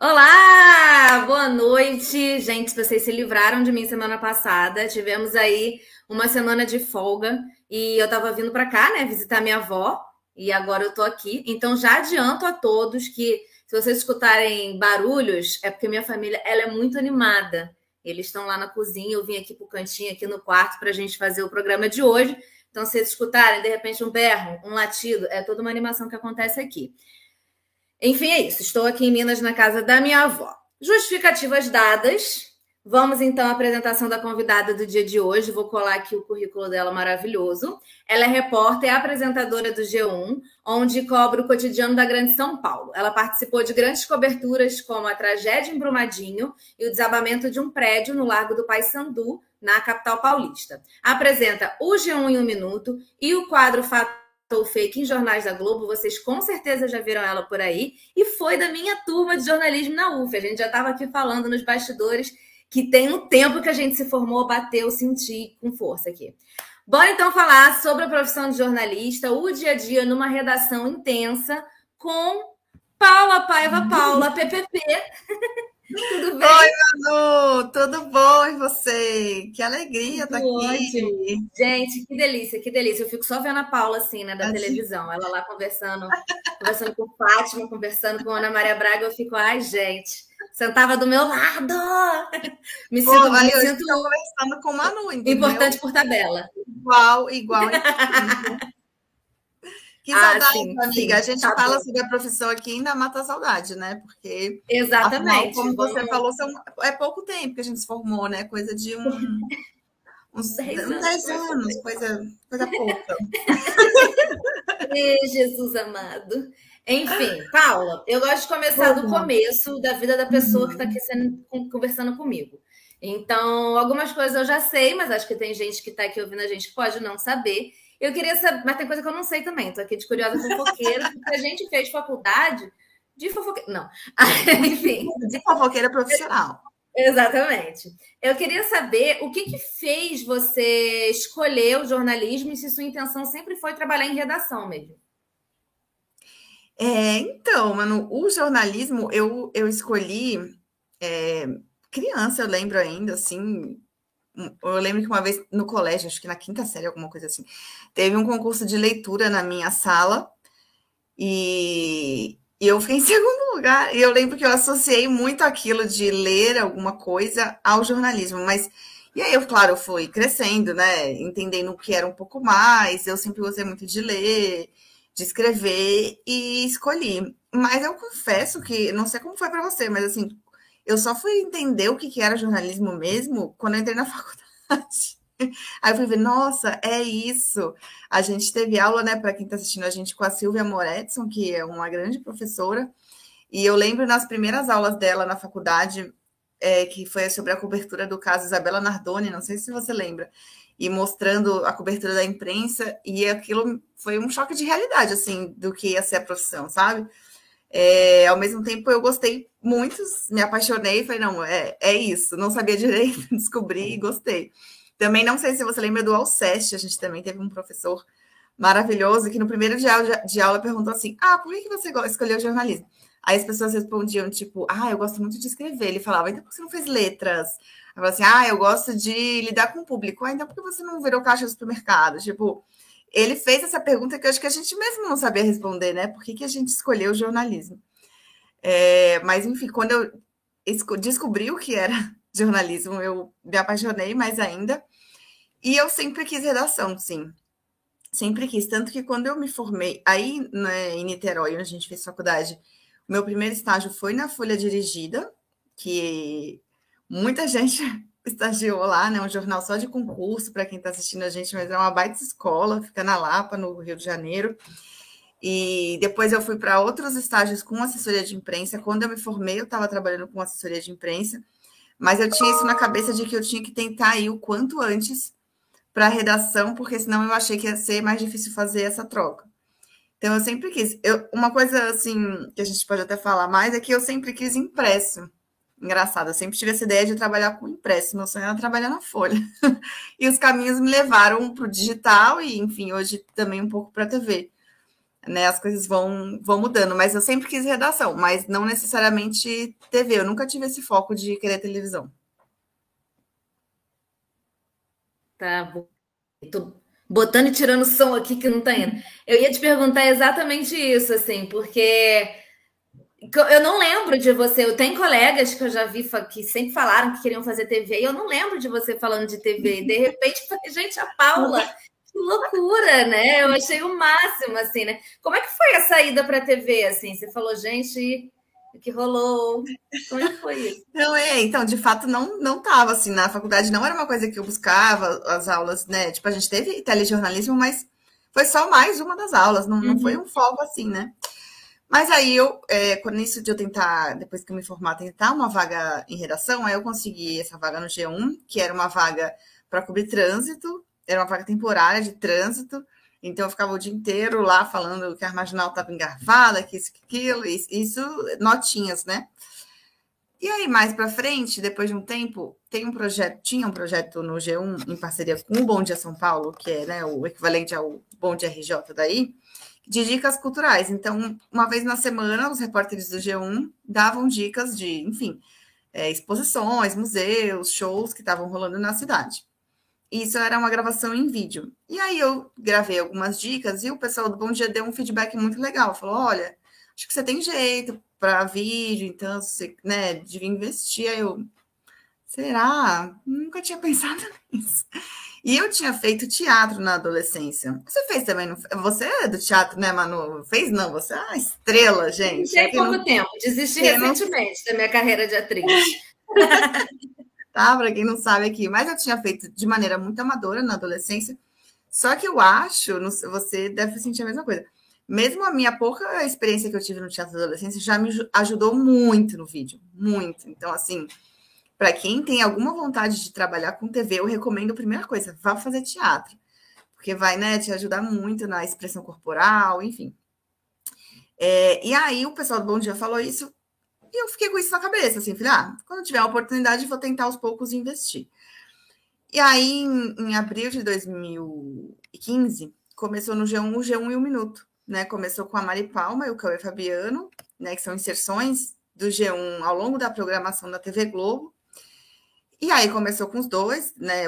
Olá, boa noite. Gente, vocês se livraram de mim semana passada. Tivemos aí uma semana de folga e eu tava vindo para cá, né, visitar minha avó, e agora eu tô aqui. Então já adianto a todos que se vocês escutarem barulhos, é porque minha família, ela é muito animada. Eles estão lá na cozinha, eu vim aqui pro cantinho aqui no quarto para a gente fazer o programa de hoje. Então, se vocês escutarem, de repente, um berro, um latido, é toda uma animação que acontece aqui. Enfim, é isso. Estou aqui em Minas, na casa da minha avó. Justificativas dadas. Vamos então à apresentação da convidada do dia de hoje. Vou colar aqui o currículo dela maravilhoso. Ela é repórter e apresentadora do G1, onde cobre o cotidiano da Grande São Paulo. Ela participou de grandes coberturas como a tragédia em Brumadinho e o desabamento de um prédio no Largo do Paissandu, na capital paulista. Apresenta o G1 em um minuto e o quadro Fato ou fake em jornais da Globo, vocês com certeza já viram ela por aí, e foi da minha turma de jornalismo na UF. A gente já estava aqui falando nos bastidores que tem um tempo que a gente se formou, bateu, senti com força aqui. Bora então falar sobre a profissão de jornalista, o dia a dia numa redação intensa com Paula Paiva Paula, PPP. Tudo bem? Oi, Manu, tudo bom e você? Que alegria estar tá aqui. Ótimo. Gente, que delícia, que delícia. Eu fico só vendo a Paula assim, né, da televisão. Ela lá conversando, conversando com Fátima, conversando com Ana Maria Braga. Eu fico, ai, gente, sentava do meu lado. Me Pô, sinto, me sinto conversando com Manu, entendeu? Importante por tabela. Igual, igual. Que ah, saudade, sim, amiga. Sim, a gente tá fala bom. sobre a profissão aqui ainda mata a saudade, né? Porque. Exatamente. Afinal, como você falou, é pouco tempo que a gente se formou, né? Coisa de um. Uns 10 anos, 10 anos coisa, coisa pouca. Ei, Jesus amado. Enfim, Paula, eu gosto de começar do começo da vida da pessoa que está aqui sendo, conversando comigo. Então, algumas coisas eu já sei, mas acho que tem gente que está aqui ouvindo a gente que pode não saber. Eu queria saber, mas tem coisa que eu não sei também. Tô aqui de curiosa fofoqueira, porque a gente fez faculdade de fofoqueira. Não, enfim. De fofoqueira profissional. Exatamente. Eu queria saber o que, que fez você escolher o jornalismo e se sua intenção sempre foi trabalhar em redação mesmo. É, então, mano, o jornalismo eu, eu escolhi é, criança, eu lembro ainda, assim, eu lembro que uma vez no colégio, acho que na quinta série, alguma coisa assim, teve um concurso de leitura na minha sala e, e eu fiquei em segundo lugar. E eu lembro que eu associei muito aquilo de ler alguma coisa ao jornalismo, mas e aí eu, claro, eu fui crescendo, né, entendendo o que era um pouco mais. Eu sempre gostei muito de ler, de escrever e escolhi. Mas eu confesso que não sei como foi para você, mas assim, eu só fui entender o que, que era jornalismo mesmo quando eu entrei na faculdade. Aí eu fui ver, nossa, é isso. A gente teve aula, né, para quem está assistindo a gente, com a Silvia Moretson, que é uma grande professora. E eu lembro nas primeiras aulas dela na faculdade, é, que foi sobre a cobertura do caso Isabela Nardoni, não sei se você lembra, e mostrando a cobertura da imprensa, e aquilo foi um choque de realidade, assim, do que ia ser a profissão, sabe? É, ao mesmo tempo, eu gostei muito, me apaixonei, falei, não, é, é isso, não sabia direito, descobri e gostei. Também não sei se você lembra do Alceste, a gente também teve um professor maravilhoso que no primeiro dia de aula perguntou assim: Ah, por que você escolheu jornalismo? Aí as pessoas respondiam, tipo, ah, eu gosto muito de escrever. Ele falava, então por que você não fez letras? Eu falava assim, ah, eu gosto de lidar com o público. Ah, então por que você não virou caixa do supermercado? Tipo, ele fez essa pergunta que eu acho que a gente mesmo não sabia responder, né? Por que, que a gente escolheu o jornalismo? É, mas, enfim, quando eu descobri o que era jornalismo, eu me apaixonei mais ainda. E eu sempre quis redação, sim. Sempre quis. Tanto que quando eu me formei, aí né, em Niterói, onde a gente fez faculdade, meu primeiro estágio foi na Folha Dirigida, que muita gente estagiou lá, né? Um jornal só de concurso para quem está assistindo a gente, mas é uma baita escola, fica na Lapa, no Rio de Janeiro. E depois eu fui para outros estágios com assessoria de imprensa. Quando eu me formei, eu estava trabalhando com assessoria de imprensa, mas eu tinha isso na cabeça de que eu tinha que tentar ir o quanto antes para a redação, porque senão eu achei que ia ser mais difícil fazer essa troca. Então eu sempre quis. Eu, uma coisa assim que a gente pode até falar mais é que eu sempre quis impresso. Engraçado, eu sempre tive essa ideia de trabalhar com impresso, meu sonho era trabalhar na Folha. e os caminhos me levaram para o digital e, enfim, hoje também um pouco para a TV. né, as coisas vão, vão mudando, mas eu sempre quis redação, mas não necessariamente TV. Eu nunca tive esse foco de querer televisão. Tá bom. Botando e tirando som aqui que não tá indo. Eu ia te perguntar exatamente isso, assim, porque eu não lembro de você. Eu tenho colegas que eu já vi que sempre falaram que queriam fazer TV, e eu não lembro de você falando de TV. De repente, gente, a Paula que loucura, né? Eu achei o máximo, assim, né? Como é que foi a saída para a TV, assim? Você falou, gente, o que rolou? Como é que foi isso? Não, é, então, de fato, não não estava assim, na faculdade não era uma coisa que eu buscava, as aulas, né? Tipo, a gente teve telejornalismo, mas foi só mais uma das aulas, não, uhum. não foi uhum. um foco assim, né? Mas aí eu, é, quando isso de eu tentar, depois que eu me formar, tentar uma vaga em redação, aí eu consegui essa vaga no G1, que era uma vaga para cobrir trânsito, era uma vaga temporária de trânsito, então eu ficava o dia inteiro lá falando que a marginal estava engarrafada, que isso, que aquilo, isso, notinhas, né? E aí, mais para frente, depois de um tempo, tem um projeto, tinha um projeto no G1 em parceria com o Bom Dia São Paulo, que é né, o equivalente ao Bom Dia RJ daí, de dicas culturais. Então, uma vez na semana, os repórteres do G1 davam dicas de, enfim, é, exposições, museus, shows que estavam rolando na cidade. Isso era uma gravação em vídeo. E aí eu gravei algumas dicas e o pessoal do Bom Dia deu um feedback muito legal. Falou: olha, acho que você tem jeito para vídeo, então você né, devia investir. Aí eu, será? Nunca tinha pensado nisso. E eu tinha feito teatro na adolescência. Você fez também? Não... Você é do teatro, né, Manu? Fez não? Você é uma estrela, gente. Tem pouco não... tempo. Desisti recentemente não... da minha carreira de atriz. tá? Para quem não sabe aqui. Mas eu tinha feito de maneira muito amadora na adolescência. Só que eu acho, você deve sentir a mesma coisa. Mesmo a minha pouca experiência que eu tive no teatro da adolescência já me ajudou muito no vídeo, muito. Então, assim, para quem tem alguma vontade de trabalhar com TV, eu recomendo a primeira coisa, vá fazer teatro, porque vai, né, te ajudar muito na expressão corporal, enfim. É, e aí o pessoal do Bom Dia falou isso, e eu fiquei com isso na cabeça, assim, falei, ah, quando tiver a oportunidade, vou tentar aos poucos investir. E aí, em, em abril de 2015, começou no G1 o G1 e um minuto, né? Começou com a Mari Palma e o Cauê Fabiano, né? Que são inserções do G1 ao longo da programação da TV Globo. E aí começou com os dois, né?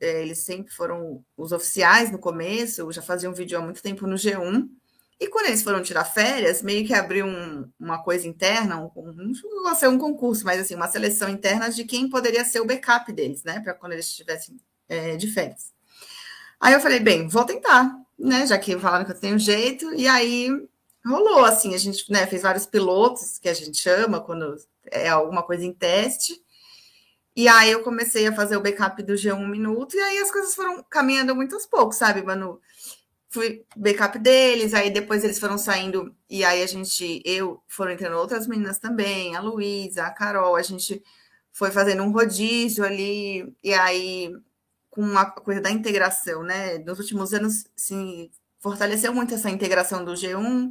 É, eles sempre foram os oficiais no começo, já fazia um vídeo há muito tempo no G1. E quando eles foram tirar férias, meio que abriu um, uma coisa interna, um, um, não ser um concurso, mas assim, uma seleção interna de quem poderia ser o backup deles, né? Para quando eles estivessem é, de férias. Aí eu falei, bem, vou tentar, né? Já que falaram que eu tenho jeito, e aí rolou assim, a gente né, fez vários pilotos, que a gente chama quando é alguma coisa em teste. E aí eu comecei a fazer o backup do G1 Minuto, e aí as coisas foram caminhando muito aos poucos, sabe, Manu? fui backup deles, aí depois eles foram saindo, e aí a gente, eu, foram entrando outras meninas também, a Luísa, a Carol, a gente foi fazendo um rodízio ali, e aí com a coisa da integração, né? Nos últimos anos, se fortaleceu muito essa integração do G1,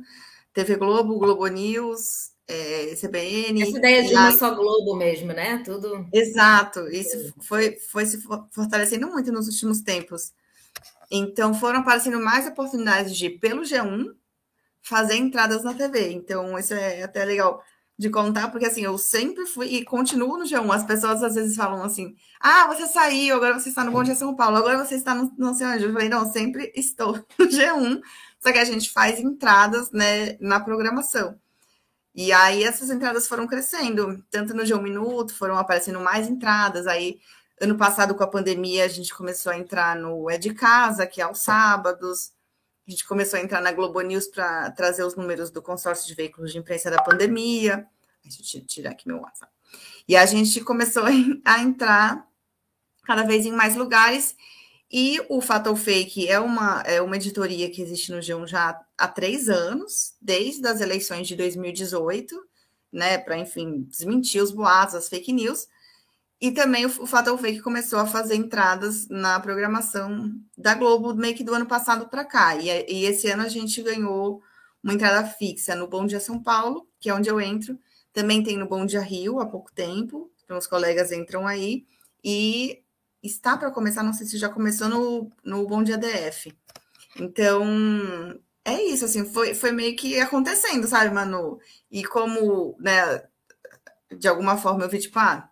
TV Globo, Globo News, é, CBN. Essa ideia de uma só Globo mesmo, né? Tudo. Exato, isso foi, foi se fortalecendo muito nos últimos tempos. Então, foram aparecendo mais oportunidades de, pelo G1, fazer entradas na TV. Então, isso é até legal de contar, porque assim, eu sempre fui e continuo no G1. As pessoas às vezes falam assim: ah, você saiu, agora você está no Bom Dia São Paulo, agora você está no não sei onde. Eu falei, não, sempre estou no G1, só que a gente faz entradas né, na programação. E aí essas entradas foram crescendo, tanto no G1 Minuto, foram aparecendo mais entradas, aí Ano passado, com a pandemia, a gente começou a entrar no É de Casa, que é aos sábados. A gente começou a entrar na Globo News para trazer os números do consórcio de veículos de imprensa da pandemia. Deixa eu tirar aqui meu WhatsApp. E a gente começou a entrar cada vez em mais lugares. E o Fatal Fake é uma, é uma editoria que existe no G1 já há três anos, desde as eleições de 2018, né? Para, enfim, desmentir os boatos, as fake news. E também o, Fatal Fake começou a fazer entradas na programação da Globo meio que do ano passado para cá. E, e, esse ano a gente ganhou uma entrada fixa no Bom Dia São Paulo, que é onde eu entro. Também tem no Bom Dia Rio há pouco tempo. Então os colegas entram aí. E está para começar, não sei se já começou no, no Bom Dia DF. Então, é isso, assim, foi, foi meio que acontecendo, sabe, Manu? E como, né, de alguma forma eu vi, tipo, ah,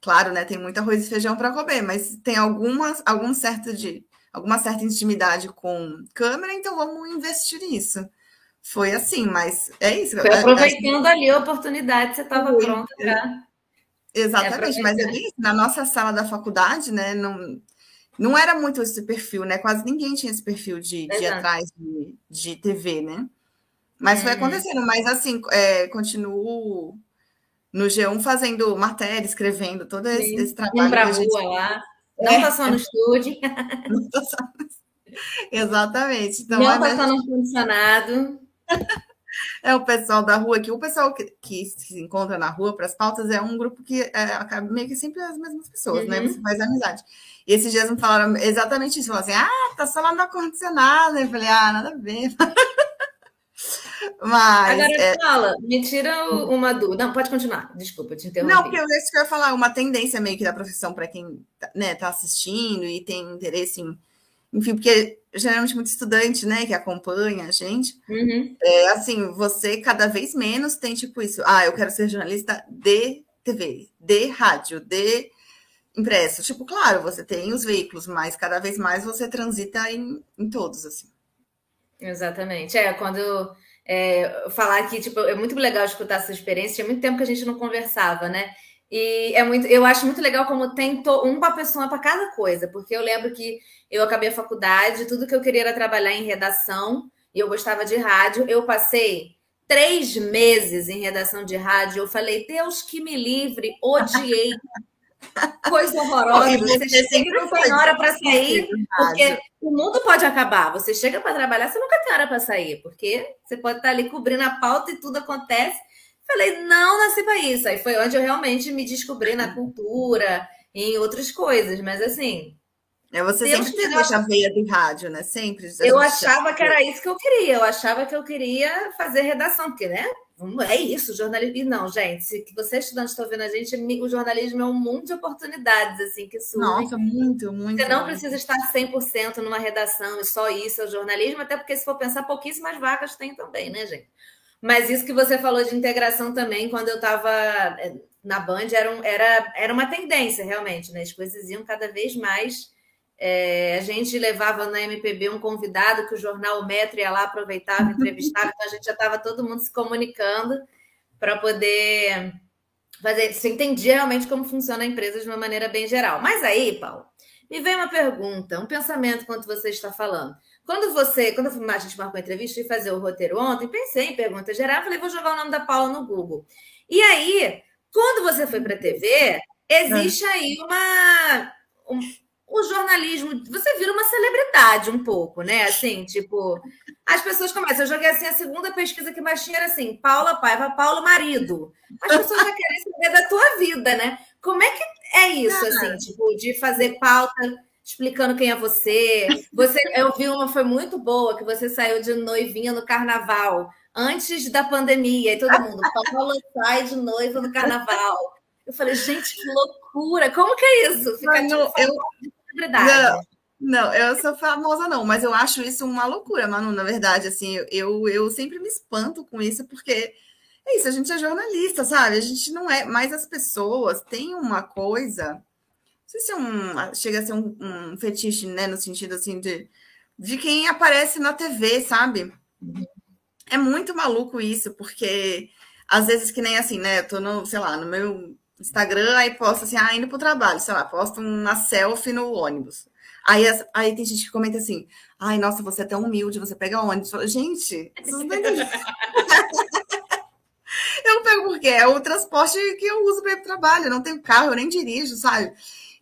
claro, né, tem muito arroz e feijão para comer, mas tem algumas, algum certo de, alguma certa intimidade com câmera, então vamos investir nisso. Foi assim, mas é isso. Foi aproveitando ali a oportunidade, você estava pronta para. Exatamente, mas é bem, na nossa sala da faculdade, né, não, não era muito esse perfil, né? Quase ninguém tinha esse perfil de, de atrás de, de TV, né? Mas foi uhum. acontecendo, mas assim, é, continuo no G1 fazendo matéria, escrevendo todo esse, esse trabalho. Pra gente... rua lá. Não é. tá só no estúdio. Não tá só no... Exatamente. Então, não tá só no funcionado. É o pessoal da rua aqui. O pessoal que, que se encontra na rua para as pautas é um grupo que é, acaba meio que sempre as mesmas pessoas, né? uhum. né? Você faz amizade. E esses dias me falaram exatamente isso. Falaram assim: ah, tá só lá no ar-condicionado. Eu falei: ah, nada a ver. Mas, Agora, é... fala, me tira uma dúvida. Não, pode continuar. Desculpa, te interrompi. Não, porque eu, que ia falar, uma tendência meio que da profissão para quem né, tá assistindo e tem interesse em. Enfim, porque geralmente muito estudante, né, que acompanha a gente. Uhum. É assim, você cada vez menos tem tipo isso. Ah, eu quero ser jornalista de TV, de rádio, de impresso. Tipo, claro, você tem os veículos, mas cada vez mais você transita em, em todos, assim. Exatamente. É, quando é, falar aqui, tipo, é muito legal escutar essa experiência. Tinha muito tempo que a gente não conversava, né? E é muito, eu acho muito legal como tem to, uma pessoa para cada coisa, porque eu lembro que eu acabei a faculdade, tudo que eu queria era trabalhar em redação, e eu gostava de rádio. Eu passei três meses em redação de rádio. Eu falei, Deus que me livre, odiei. Coisa horrorosa. Você, você sempre não tem hora para sair, porque o mundo pode acabar. Você chega para trabalhar, você nunca tem hora para sair, porque você pode estar ali cobrindo a pauta e tudo acontece. Falei, não nasci para isso. Aí foi onde eu realmente me descobri na cultura, em outras coisas, mas assim. É, você Deus sempre teve essa veia de rádio, né? Sempre. Eu achava que era isso que eu queria. Eu achava que eu queria fazer redação, porque, né? É isso, jornalismo. E não, gente, se você estudante está ouvindo a gente, o jornalismo é um mundo de oportunidades, assim, que surgem. Nossa, muito, muito. Você não muito. precisa estar 100% numa redação e só isso é o jornalismo, até porque, se for pensar, pouquíssimas vagas tem também, né, gente? Mas isso que você falou de integração também, quando eu estava eh, na Band, era, um, era, era uma tendência, realmente, né? As coisas iam cada vez mais é, a gente levava na MPB um convidado que o jornal Metro ia lá, aproveitava, entrevistava, então a gente já estava todo mundo se comunicando para poder fazer. Você entendia realmente como funciona a empresa de uma maneira bem geral. Mas aí, Paulo, me vem uma pergunta, um pensamento enquanto você está falando. Quando você, quando a gente marcou a entrevista e fazer o roteiro ontem, pensei em pergunta geral, falei, vou jogar o nome da Paula no Google. E aí, quando você foi para a TV, existe aí uma. Um, o jornalismo, você vira uma celebridade um pouco, né? Assim, tipo, as pessoas começam. Eu joguei assim, a segunda pesquisa que mais tinha era assim: Paula Paiva, Paulo Marido. As pessoas já querem saber da tua vida, né? Como é que é isso, assim, tipo, de fazer pauta explicando quem é você? Você, eu vi uma, foi muito boa, que você saiu de noivinha no carnaval, antes da pandemia, e todo mundo, Paula sai de noiva no carnaval. Eu falei, gente, que loucura! Como que é isso? Ficar tipo, eu, não, não, eu sou famosa não, mas eu acho isso uma loucura, Manu, na verdade, assim, eu, eu sempre me espanto com isso, porque é isso, a gente é jornalista, sabe? A gente não é, mas as pessoas têm uma coisa, não sei se é um, chega a ser um, um fetiche, né, no sentido, assim, de, de quem aparece na TV, sabe? É muito maluco isso, porque às vezes que nem assim, né, eu tô no, sei lá, no meu Instagram, aí posta assim, ah, indo pro trabalho, sei lá, posta uma selfie no ônibus. Aí, aí tem gente que comenta assim, ai, nossa, você é tão humilde, você pega ônibus. Gente, vocês não Eu pego porque é o transporte que eu uso para ir pro trabalho, eu não tenho carro, eu nem dirijo, sabe?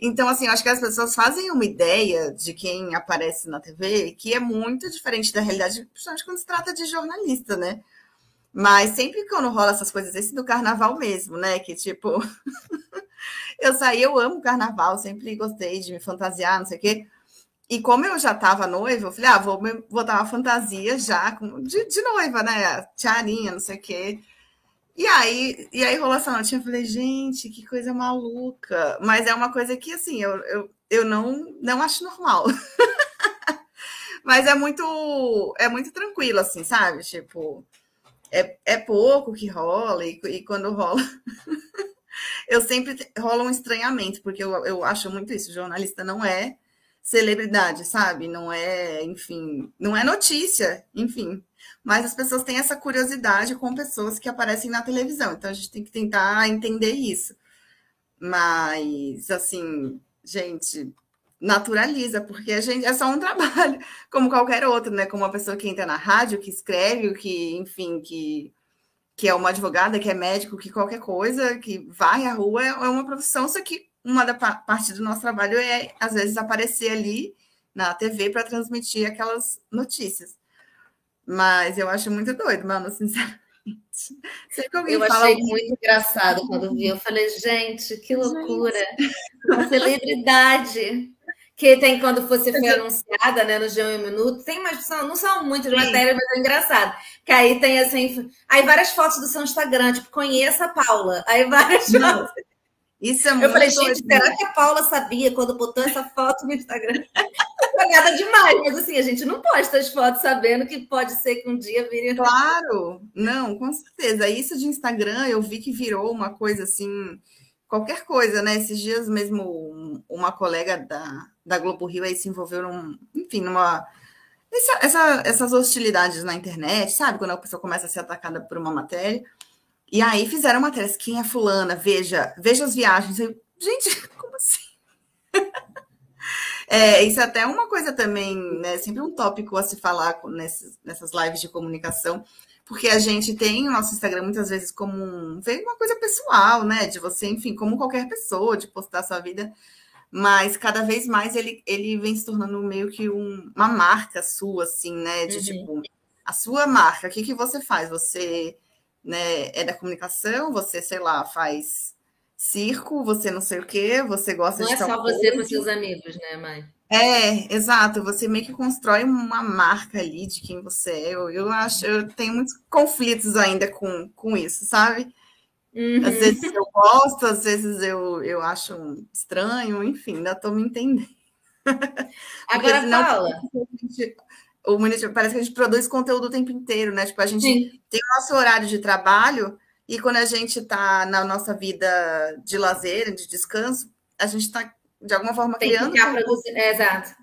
Então, assim, acho que as pessoas fazem uma ideia de quem aparece na TV que é muito diferente da realidade, principalmente quando se trata de jornalista, né? Mas sempre quando rola essas coisas, esse do carnaval mesmo, né? Que tipo, eu saí, eu amo carnaval, sempre gostei de me fantasiar, não sei o quê. E como eu já estava noiva, eu falei, ah, vou botar uma fantasia já de, de noiva, né? Tiarinha, não sei o quê. E aí, e aí rolou essa noite, eu falei, gente, que coisa maluca. Mas é uma coisa que, assim, eu, eu, eu não, não acho normal. Mas é muito, é muito tranquilo, assim, sabe? Tipo, é, é pouco que rola, e, e quando rola. eu sempre rola um estranhamento, porque eu, eu acho muito isso. Jornalista não é celebridade, sabe? Não é, enfim, não é notícia, enfim. Mas as pessoas têm essa curiosidade com pessoas que aparecem na televisão. Então a gente tem que tentar entender isso. Mas, assim, gente, naturaliza, porque a gente é só um trabalho, como qualquer outro, né? Como uma pessoa que entra na rádio, que escreve, que, enfim, que, que é uma advogada, que é médico, que qualquer coisa, que vai à rua, é uma profissão, só que uma da parte do nosso trabalho é, às vezes, aparecer ali na TV para transmitir aquelas notícias. Mas eu acho muito doido, mano, sinceramente. Sempre que alguém eu achei muito engraçado quando vi. Eu falei, gente, que loucura! Gente. Uma celebridade que tem quando você foi anunciada, né, no G1 um Minuto, tem mais, não são muitas matérias, mas é engraçado. Que aí tem assim, aí várias fotos do seu Instagram, tipo, conheça a Paula. Aí várias não. fotos. Isso é muito Eu falei, gente, será que a Paula sabia quando botou essa foto no Instagram? Cagada demais, mas assim, a gente não posta as fotos sabendo que pode ser que um dia vire. Claro, não, com certeza. Isso de Instagram eu vi que virou uma coisa assim, qualquer coisa, né? Esses dias mesmo uma colega da, da Globo Rio aí se envolveu num, enfim, numa. Essa, essa, essas hostilidades na internet, sabe? Quando a pessoa começa a ser atacada por uma matéria. E aí fizeram matérias, quem é fulana, veja, veja as viagens. Eu, gente, como assim? é, isso é até uma coisa também, né? Sempre um tópico a se falar nessas, nessas lives de comunicação, porque a gente tem o nosso Instagram muitas vezes como um, uma coisa pessoal, né? De você, enfim, como qualquer pessoa, de postar sua vida, mas cada vez mais ele, ele vem se tornando meio que um, uma marca sua, assim, né? De uhum. tipo, a sua marca, o que, que você faz? Você né, é da comunicação, você, sei lá, faz circo, você não sei o quê, você gosta não de. Não é só você com seus amigos, né, mãe? É, exato. Você meio que constrói uma marca ali de quem você é. Eu, eu acho, eu tenho muitos conflitos ainda com, com isso, sabe? Uhum. Às vezes eu gosto, às vezes eu, eu acho estranho, enfim, ainda estou me entendendo. Agora, Paula o município parece que a gente produz conteúdo o tempo inteiro, né? Tipo, a gente Sim. tem o nosso horário de trabalho e quando a gente está na nossa vida de lazer, de descanso, a gente está, de alguma forma, tem criando. Que produzir... é, exato.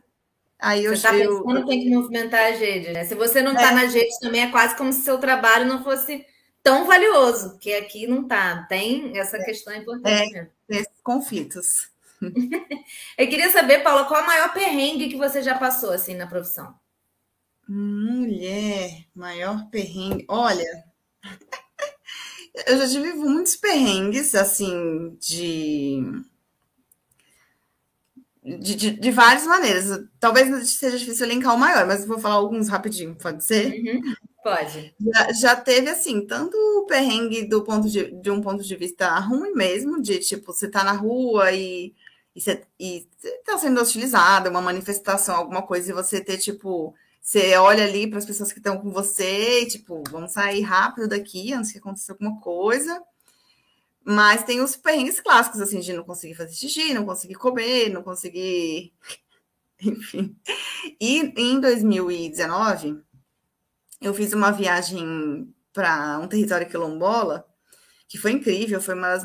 Aí eu você está pensando, tem que movimentar as redes, né? Se você não está é. nas redes também, é quase como se seu trabalho não fosse tão valioso, que aqui não está. Tem essa é. questão importante. É, tem esses conflitos. eu queria saber, Paula, qual é o maior perrengue que você já passou assim na profissão? Mulher, maior perrengue. Olha, eu já tive muitos perrengues, assim, de. De, de, de, várias maneiras. Talvez seja difícil elencar o maior, mas vou falar alguns rapidinho, pode ser? Uhum, pode. Já, já, teve, assim, tanto o perrengue do ponto de, de um ponto de vista ruim mesmo, de tipo, você tá na rua e, e, você, e tá sendo hostilizado, uma manifestação, alguma coisa, e você ter, tipo, você olha ali para as pessoas que estão com você e, tipo, vamos sair rápido daqui antes que aconteça alguma coisa. Mas tem os perrengues clássicos, assim, de não conseguir fazer xixi, não conseguir comer, não conseguir. Enfim. E em 2019, eu fiz uma viagem para um território quilombola, que foi incrível, foi uma das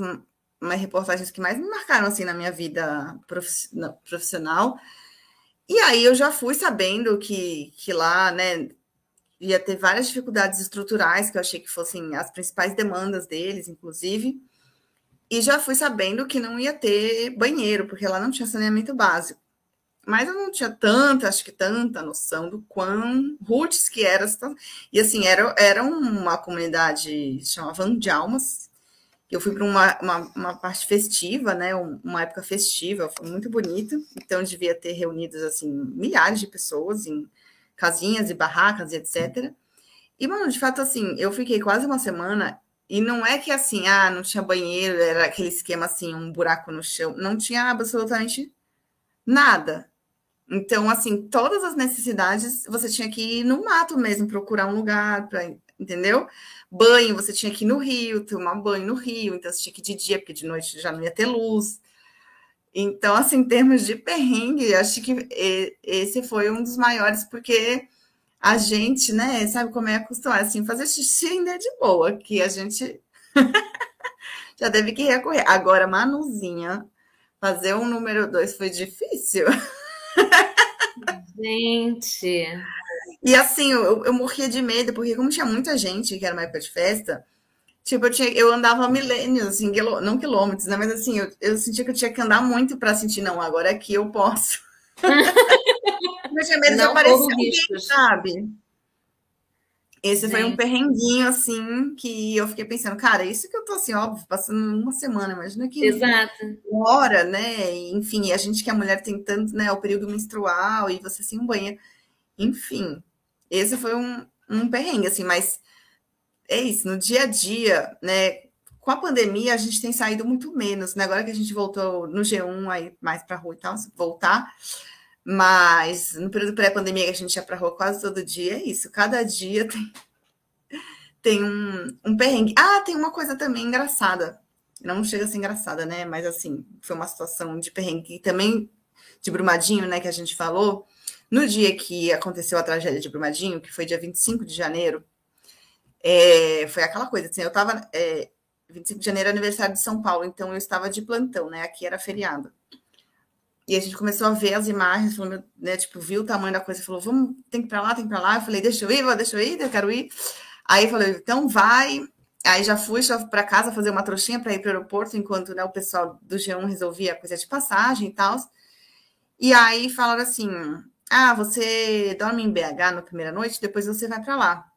uma reportagens que mais me marcaram, assim, na minha vida profissional e aí eu já fui sabendo que, que lá, né, ia ter várias dificuldades estruturais, que eu achei que fossem as principais demandas deles, inclusive. E já fui sabendo que não ia ter banheiro, porque lá não tinha saneamento básico. Mas eu não tinha tanta, acho que tanta noção do quão roots que era. E assim, era, era uma comunidade, chamava Almas eu fui para uma, uma, uma, parte festiva, né? Uma época festiva, foi muito bonito. Então, devia ter reunidos, assim, milhares de pessoas em casinhas e barracas e etc. E, mano, de fato, assim, eu fiquei quase uma semana e não é que, assim, ah, não tinha banheiro, era aquele esquema, assim, um buraco no chão. Não tinha absolutamente nada. Então, assim, todas as necessidades você tinha que ir no mato mesmo, procurar um lugar para entendeu? Banho, você tinha que ir no rio, tomar banho no rio, então você tinha que ir de dia, porque de noite já não ia ter luz. Então, assim, em termos de perrengue, acho que esse foi um dos maiores, porque a gente, né, sabe como é acostumado, assim, fazer xixi ainda é de boa, que a gente já teve que recorrer. Agora, Manuzinha, fazer um número dois foi difícil. Gente. E assim, eu, eu morria de medo, porque como tinha muita gente, que era uma época de festa, tipo, eu, tinha, eu andava milênios, assim, quilô, não quilômetros, né? Mas assim, eu, eu sentia que eu tinha que andar muito para sentir, não, agora aqui eu posso. eu tinha medo não de aparecer alguém, sabe? Esse foi um perrenguinho, assim, que eu fiquei pensando, cara, isso que eu tô, assim, óbvio, passando uma semana, imagina que Exato. hora, né? Enfim, a gente que a mulher tem tanto, né, o período menstrual e você sem um banheiro. Enfim, esse foi um, um perrengue, assim, mas é isso, no dia a dia, né? Com a pandemia, a gente tem saído muito menos, né? Agora que a gente voltou no G1 aí mais para rua e tal, voltar, mas no período pré-pandemia que a gente ia para rua quase todo dia, é isso. Cada dia tem, tem um, um perrengue. Ah, tem uma coisa também engraçada. Não chega a ser engraçada, né? Mas assim, foi uma situação de perrengue também de Brumadinho, né? Que a gente falou. No dia que aconteceu a tragédia de Brumadinho, que foi dia 25 de janeiro, é, foi aquela coisa, assim, eu estava. É, 25 de janeiro é aniversário de São Paulo, então eu estava de plantão, né? Aqui era feriado. E a gente começou a ver as imagens, né, tipo, viu o tamanho da coisa, falou, vamos, tem que ir para lá, tem que ir para lá. Eu falei, deixa eu ir, deixa eu ir, eu quero ir. Aí falei, então vai. Aí já fui para casa fazer uma trouxinha para ir para o aeroporto, enquanto né, o pessoal do G1 resolvia a coisa de passagem e tal. E aí falaram assim: ah, você dorme em BH na primeira noite, depois você vai para lá.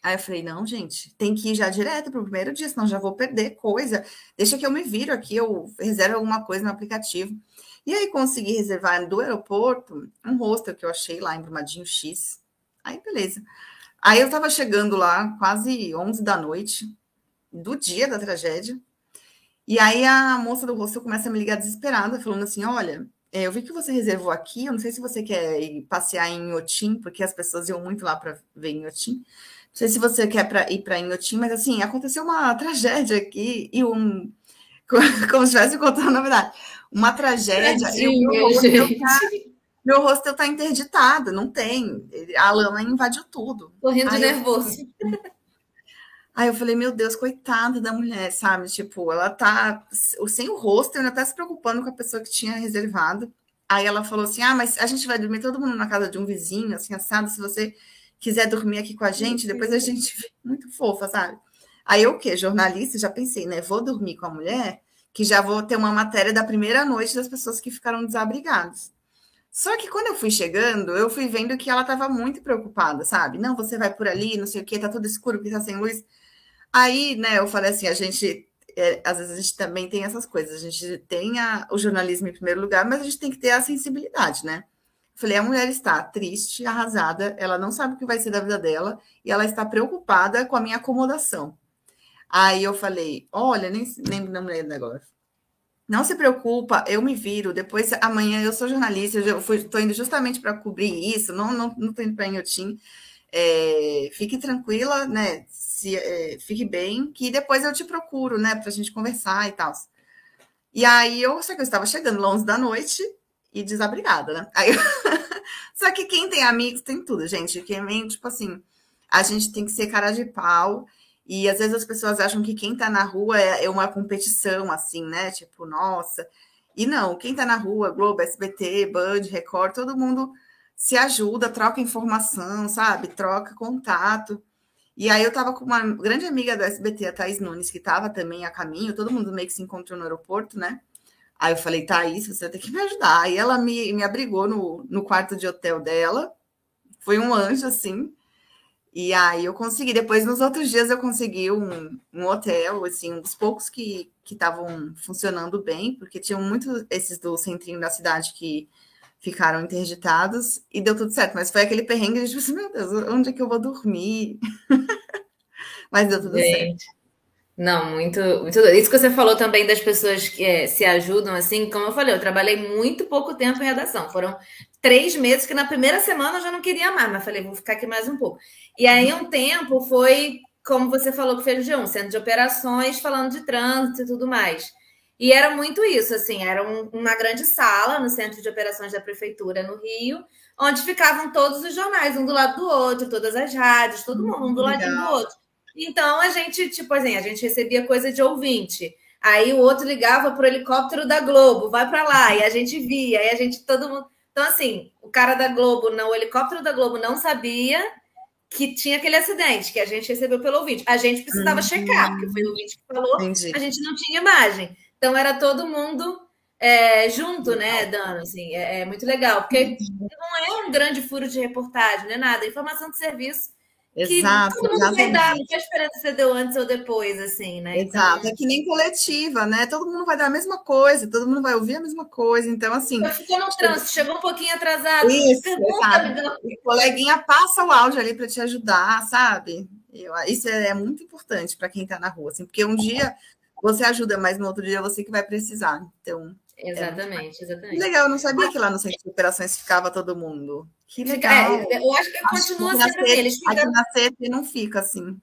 Aí eu falei, não, gente, tem que ir já direto para o primeiro dia, senão já vou perder coisa. Deixa que eu me viro aqui, eu reservo alguma coisa no aplicativo. E aí consegui reservar do aeroporto um hostel que eu achei lá em Brumadinho X. Aí, beleza. Aí eu estava chegando lá quase 11 da noite, do dia da tragédia. E aí a moça do hostel começa a me ligar desesperada, falando assim: olha, é, eu vi que você reservou aqui, eu não sei se você quer ir passear em Inhotim, porque as pessoas iam muito lá para ver Inhotim. Não sei se você quer pra, ir para Inhotim, mas assim, aconteceu uma tragédia aqui e um. Como se estivesse contando na verdade uma tragédia. e o meu hostel, tá, meu tá interditado, não tem. A lama invadiu tudo. Correndo de nervoso. Aí eu falei, meu Deus, coitada da mulher, sabe? Tipo, ela tá sem o rosto, ainda tá se preocupando com a pessoa que tinha reservado. Aí ela falou assim: ah, mas a gente vai dormir todo mundo na casa de um vizinho, assim, assado. Se você quiser dormir aqui com a gente, depois a gente. Muito fofa, sabe? Aí eu, o quê? Jornalista, já pensei, né? Vou dormir com a mulher, que já vou ter uma matéria da primeira noite das pessoas que ficaram desabrigadas. Só que quando eu fui chegando, eu fui vendo que ela estava muito preocupada, sabe? Não, você vai por ali, não sei o quê, tá tudo escuro porque tá sem luz. Aí, né, eu falei assim, a gente, é, às vezes a gente também tem essas coisas, a gente tem a, o jornalismo em primeiro lugar, mas a gente tem que ter a sensibilidade, né? Falei, a mulher está triste, arrasada, ela não sabe o que vai ser da vida dela e ela está preocupada com a minha acomodação. Aí eu falei, olha, nem lembro da mulher do negócio. Não se preocupa, eu me viro. Depois, amanhã, eu sou jornalista, eu estou indo justamente para cobrir isso, não estou não, não indo para Inhotim. É, fique tranquila, né? Se, é, fique bem, que depois eu te procuro, né? Para a gente conversar e tal. E aí eu só que eu estava chegando lá 11 da noite e desabrigada, né? Aí, só que quem tem amigos tem tudo, gente. Quem tipo assim, a gente tem que ser cara de pau. E às vezes as pessoas acham que quem tá na rua é, é uma competição, assim, né? Tipo, nossa. E não, quem tá na rua, Globo, SBT, Band, Record, todo mundo se ajuda, troca informação, sabe? Troca contato. E aí eu tava com uma grande amiga do SBT, a Thaís Nunes, que tava também a caminho, todo mundo meio que se encontrou no aeroporto, né? Aí eu falei, Thaís, você vai ter que me ajudar. Aí ela me, me abrigou no, no quarto de hotel dela. Foi um anjo, assim. E aí eu consegui. Depois, nos outros dias, eu consegui um, um hotel, assim, dos poucos que estavam funcionando bem, porque tinham muitos esses do centrinho da cidade que ficaram interditados e deu tudo certo. Mas foi aquele perrengue, a gente pensou, meu Deus, onde é que eu vou dormir? Mas deu tudo Gente. certo. Não, muito, muito Isso que você falou também das pessoas que é, se ajudam, assim, como eu falei, eu trabalhei muito pouco tempo em redação. Foram três meses que na primeira semana eu já não queria mais, mas falei, vou ficar aqui mais um pouco. E aí, um tempo foi, como você falou que fez o G1, centro de operações, falando de trânsito e tudo mais. E era muito isso, assim, era um, uma grande sala no Centro de Operações da Prefeitura no Rio, onde ficavam todos os jornais, um do lado do outro, todas as rádios, todo mundo, um do lado do outro. Então a gente, tipo assim, a gente recebia coisa de ouvinte. Aí o outro ligava para o helicóptero da Globo, vai para lá, e a gente via, aí a gente, todo mundo. Então, assim, o cara da Globo, não, o helicóptero da Globo não sabia que tinha aquele acidente que a gente recebeu pelo ouvinte. A gente precisava uhum. checar, porque foi o ouvinte que falou, Entendi. a gente não tinha imagem. Então era todo mundo é, junto, né, Dano? Assim, é, é, muito legal, porque não é um grande furo de reportagem, não é nada, é informação de serviço. Exato, que todo mundo vai dar, não tem diferença se deu antes ou depois, assim, né? Exato, então, é que nem coletiva, né? Todo mundo vai dar a mesma coisa, todo mundo vai ouvir a mesma coisa, então assim. Ficou no trânsito, chegou um pouquinho atrasado. Isso, pergunta, o coleguinha passa o áudio ali para te ajudar, sabe? Eu, isso é, é muito importante para quem está na rua, assim, porque um dia você ajuda, mas no outro dia você que vai precisar. Então, Exatamente, é exatamente. Legal, eu não sabia que lá no centro de operações ficava todo mundo. Que legal. É, eu acho que continua sendo assim. Eles fizeram... Aqui na CEP não fica assim.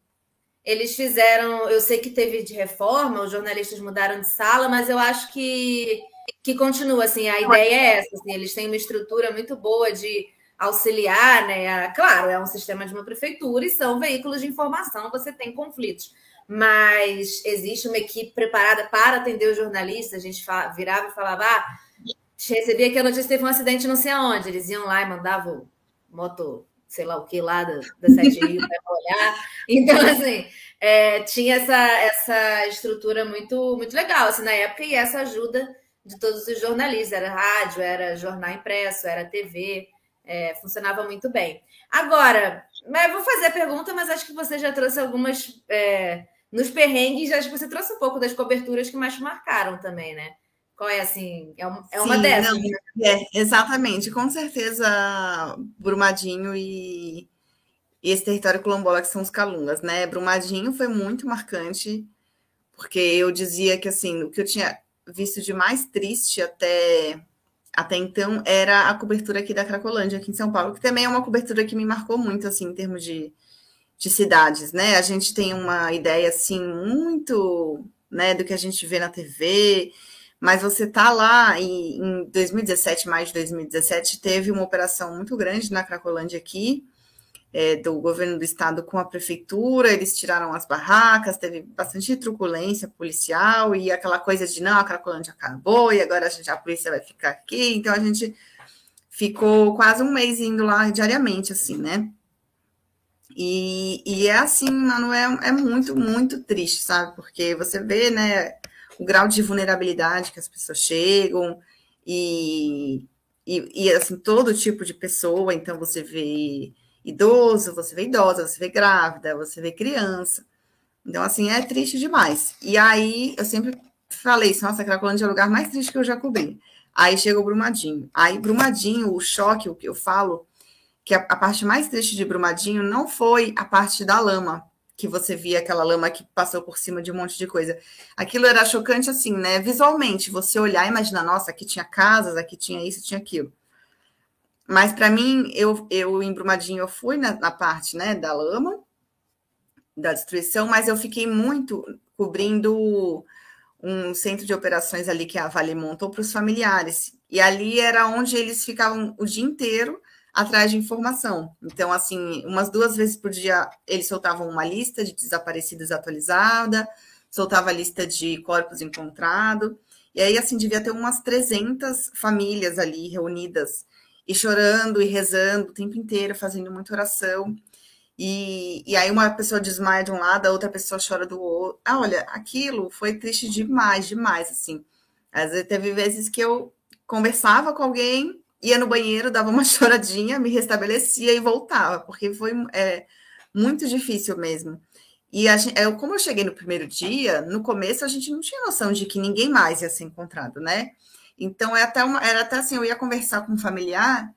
Eles fizeram, eu sei que teve de reforma, os jornalistas mudaram de sala, mas eu acho que, que continua assim. A ideia é essa, assim, eles têm uma estrutura muito boa de auxiliar, né? Claro, é um sistema de uma prefeitura e são veículos de informação, você tem conflitos mas existe uma equipe preparada para atender os jornalistas. A gente virava e falava: ah, recebia que a notícia teve um acidente não sei aonde. Eles iam lá e mandavam moto, sei lá o que lá da, da Sete para olhar. Então, assim, é, tinha essa, essa estrutura muito, muito legal assim, na época e essa ajuda de todos os jornalistas. Era rádio, era jornal impresso, era TV. É, funcionava muito bem. Agora, mas vou fazer a pergunta, mas acho que você já trouxe algumas é, nos perrengues, acho que você trouxe um pouco das coberturas que mais te marcaram também, né? Qual é assim? É, uma, é uma Sim, dessas. Não, né? é, exatamente, com certeza Brumadinho e, e esse território quilombola que são os calungas, né? Brumadinho foi muito marcante, porque eu dizia que assim, o que eu tinha visto de mais triste até até então era a cobertura aqui da Cracolândia, aqui em São Paulo, que também é uma cobertura que me marcou muito, assim, em termos de, de cidades, né? A gente tem uma ideia assim muito, né, do que a gente vê na TV, mas você tá lá e em 2017, mais de 2017, teve uma operação muito grande na Cracolândia aqui, é, do governo do estado com a prefeitura, eles tiraram as barracas, teve bastante truculência policial e aquela coisa de não, a Cracolândia acabou e agora a, gente, a polícia vai ficar aqui, então a gente ficou quase um mês indo lá diariamente, assim, né? E, e é assim, mano, é, muito, muito triste, sabe? Porque você vê, né, o grau de vulnerabilidade que as pessoas chegam e, e, e, assim, todo tipo de pessoa. Então, você vê idoso, você vê idosa, você vê grávida, você vê criança. Então, assim, é triste demais. E aí, eu sempre falei isso, nossa, Cracolândia é o lugar mais triste que eu já cobri. Aí chega o Brumadinho. Aí, Brumadinho, o choque, o que eu falo, que a, a, parte mais triste de Brumadinho não foi a parte da lama, que você via aquela lama que passou por cima de um monte de coisa. Aquilo era chocante assim, né? Visualmente, você olhar e imaginar, nossa, aqui tinha casas, aqui tinha isso, tinha aquilo. Mas para mim, eu, eu em Brumadinho eu fui na, na parte, né, da lama, da destruição, mas eu fiquei muito cobrindo um centro de operações ali que a Vale montou para os familiares. E ali era onde eles ficavam o dia inteiro atrás de informação. Então, assim, umas duas vezes por dia eles soltavam uma lista de desaparecidos atualizada, soltava a lista de corpos encontrados, e aí, assim, devia ter umas 300 famílias ali reunidas, e chorando e rezando o tempo inteiro, fazendo muita oração. E, e aí uma pessoa desmaia de um lado, a outra pessoa chora do outro. Ah, olha, aquilo foi triste demais, demais, assim. Às vezes teve vezes que eu conversava com alguém ia no banheiro, dava uma choradinha, me restabelecia e voltava, porque foi é, muito difícil mesmo. E a gente, eu, como eu cheguei no primeiro dia, no começo a gente não tinha noção de que ninguém mais ia ser encontrado, né? Então é até uma, era até assim, eu ia conversar com um familiar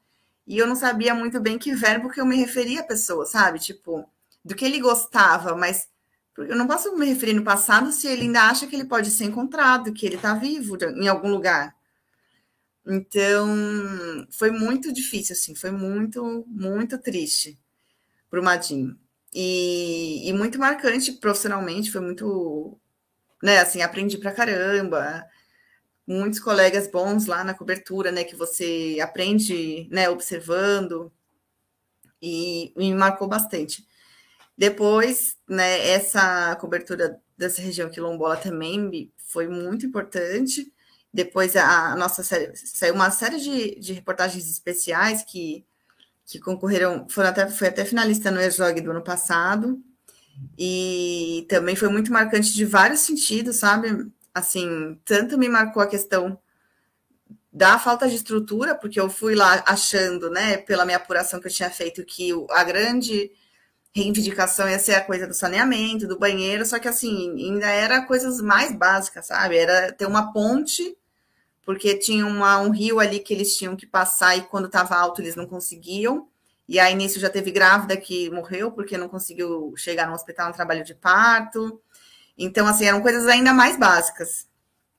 e eu não sabia muito bem que verbo que eu me referia à pessoa, sabe? Tipo, do que ele gostava, mas eu não posso me referir no passado se ele ainda acha que ele pode ser encontrado, que ele está vivo em algum lugar. Então, foi muito difícil, assim, foi muito, muito triste para o Madinho. E, e, muito marcante profissionalmente, foi muito, né, assim, aprendi pra caramba, muitos colegas bons lá na cobertura, né, que você aprende, né, observando, e, e me marcou bastante. Depois, né, essa cobertura dessa região quilombola também foi muito importante. Depois a, a nossa série, saiu uma série de, de reportagens especiais que, que concorreram, foram até, foi até finalista no ESOG do ano passado. E também foi muito marcante de vários sentidos, sabe? Assim, tanto me marcou a questão da falta de estrutura, porque eu fui lá achando, né, pela minha apuração que eu tinha feito, que a grande reivindicação ia ser a coisa do saneamento, do banheiro, só que assim, ainda era coisas mais básicas, sabe? Era ter uma ponte, porque tinha uma, um rio ali que eles tinham que passar e quando estava alto eles não conseguiam. E aí nisso já teve grávida que morreu porque não conseguiu chegar no hospital no trabalho de parto. Então, assim, eram coisas ainda mais básicas.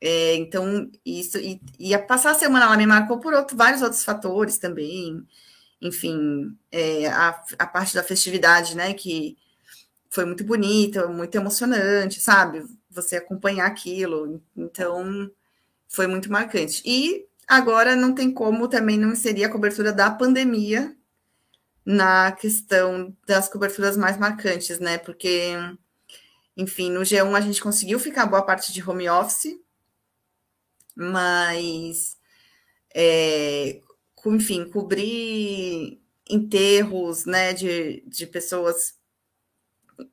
É, então, isso, e, e a passar a semana lá me marcou por outro, vários outros fatores também enfim, é, a, a parte da festividade, né, que foi muito bonita, muito emocionante, sabe? Você acompanhar aquilo, então foi muito marcante. E agora não tem como também não inserir a cobertura da pandemia na questão das coberturas mais marcantes, né? Porque, enfim, no G1 a gente conseguiu ficar boa parte de home office, mas é, enfim, cobrir enterros, né, de, de pessoas,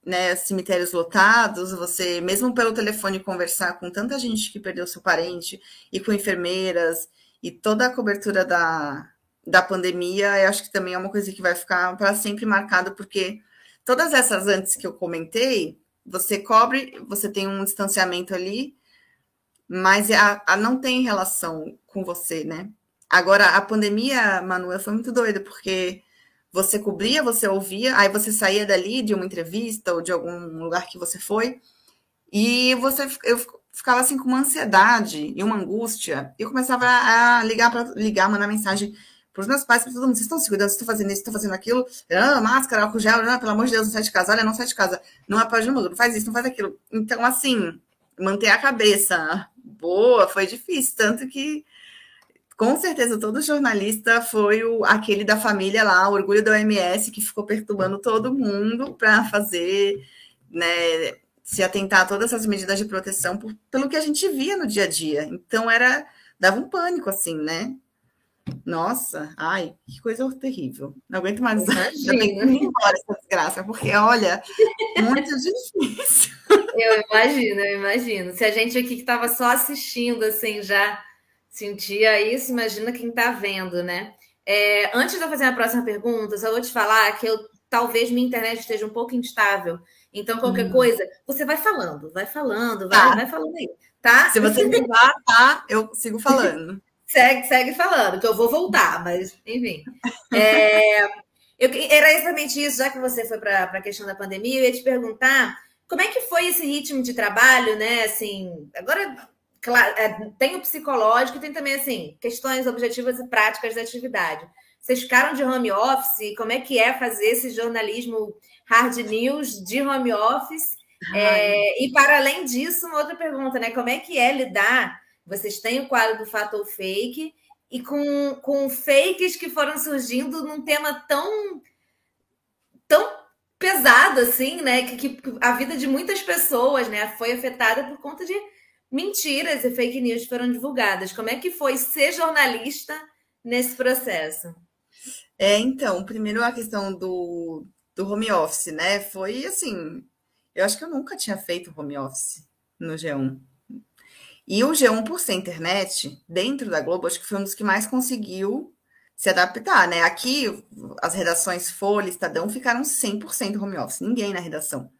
né, cemitérios lotados, você, mesmo pelo telefone, conversar com tanta gente que perdeu seu parente, e com enfermeiras, e toda a cobertura da, da pandemia, eu acho que também é uma coisa que vai ficar para sempre marcada, porque todas essas antes que eu comentei, você cobre, você tem um distanciamento ali, mas a, a não tem relação com você, né? Agora, a pandemia, Manuel, foi muito doida, porque você cobria, você ouvia, aí você saía dali de uma entrevista ou de algum lugar que você foi, e você eu ficava assim com uma ansiedade e uma angústia. Eu começava a ligar para ligar, mandar mensagem para os meus pais, para todo mundo, vocês estão se cuidando, vocês estão fazendo isso, estão fazendo aquilo, ah, máscara, álcool gel, ah, pelo amor de Deus, não sai de casa, olha, não sai de casa, não apaga de mundo, não faz isso, não faz aquilo. Então, assim, manter a cabeça boa foi difícil, tanto que com certeza todo jornalista foi o, aquele da família lá, o orgulho da OMS, que ficou perturbando todo mundo para fazer, né, se atentar a todas essas medidas de proteção por, pelo que a gente via no dia a dia. Então era dava um pânico assim, né? Nossa, ai, que coisa terrível. Não aguento mais. Já que ir embora essa desgraça, porque olha, muito difícil. Eu imagino, eu imagino. Se a gente aqui que estava só assistindo, assim, já sentia isso, imagina quem está vendo, né? É, antes de eu fazer a próxima pergunta, só vou te falar que eu talvez minha internet esteja um pouco instável. Então, qualquer hum. coisa, você vai falando, vai falando, vai, tá. vai falando aí, tá? Se você levar, tá? Eu sigo falando. segue, segue falando, que eu vou voltar, mas enfim. É, eu, era exatamente isso, já que você foi para a questão da pandemia, eu ia te perguntar como é que foi esse ritmo de trabalho, né? Assim, agora tem o psicológico e tem também, assim, questões objetivas e práticas da atividade. Vocês ficaram de home office? Como é que é fazer esse jornalismo hard news de home office? É, e para além disso, uma outra pergunta, né? Como é que é lidar? Vocês têm o quadro do fato ou fake e com, com fakes que foram surgindo num tema tão tão pesado assim, né? Que, que a vida de muitas pessoas, né, foi afetada por conta de mentiras e fake news foram divulgadas. Como é que foi ser jornalista nesse processo? É, então, primeiro a questão do, do home office, né? Foi assim, eu acho que eu nunca tinha feito home office no G1. E o G1, por ser internet, dentro da Globo, acho que foi um dos que mais conseguiu se adaptar, né? Aqui, as redações Folha, Estadão ficaram 100% home office, ninguém na redação.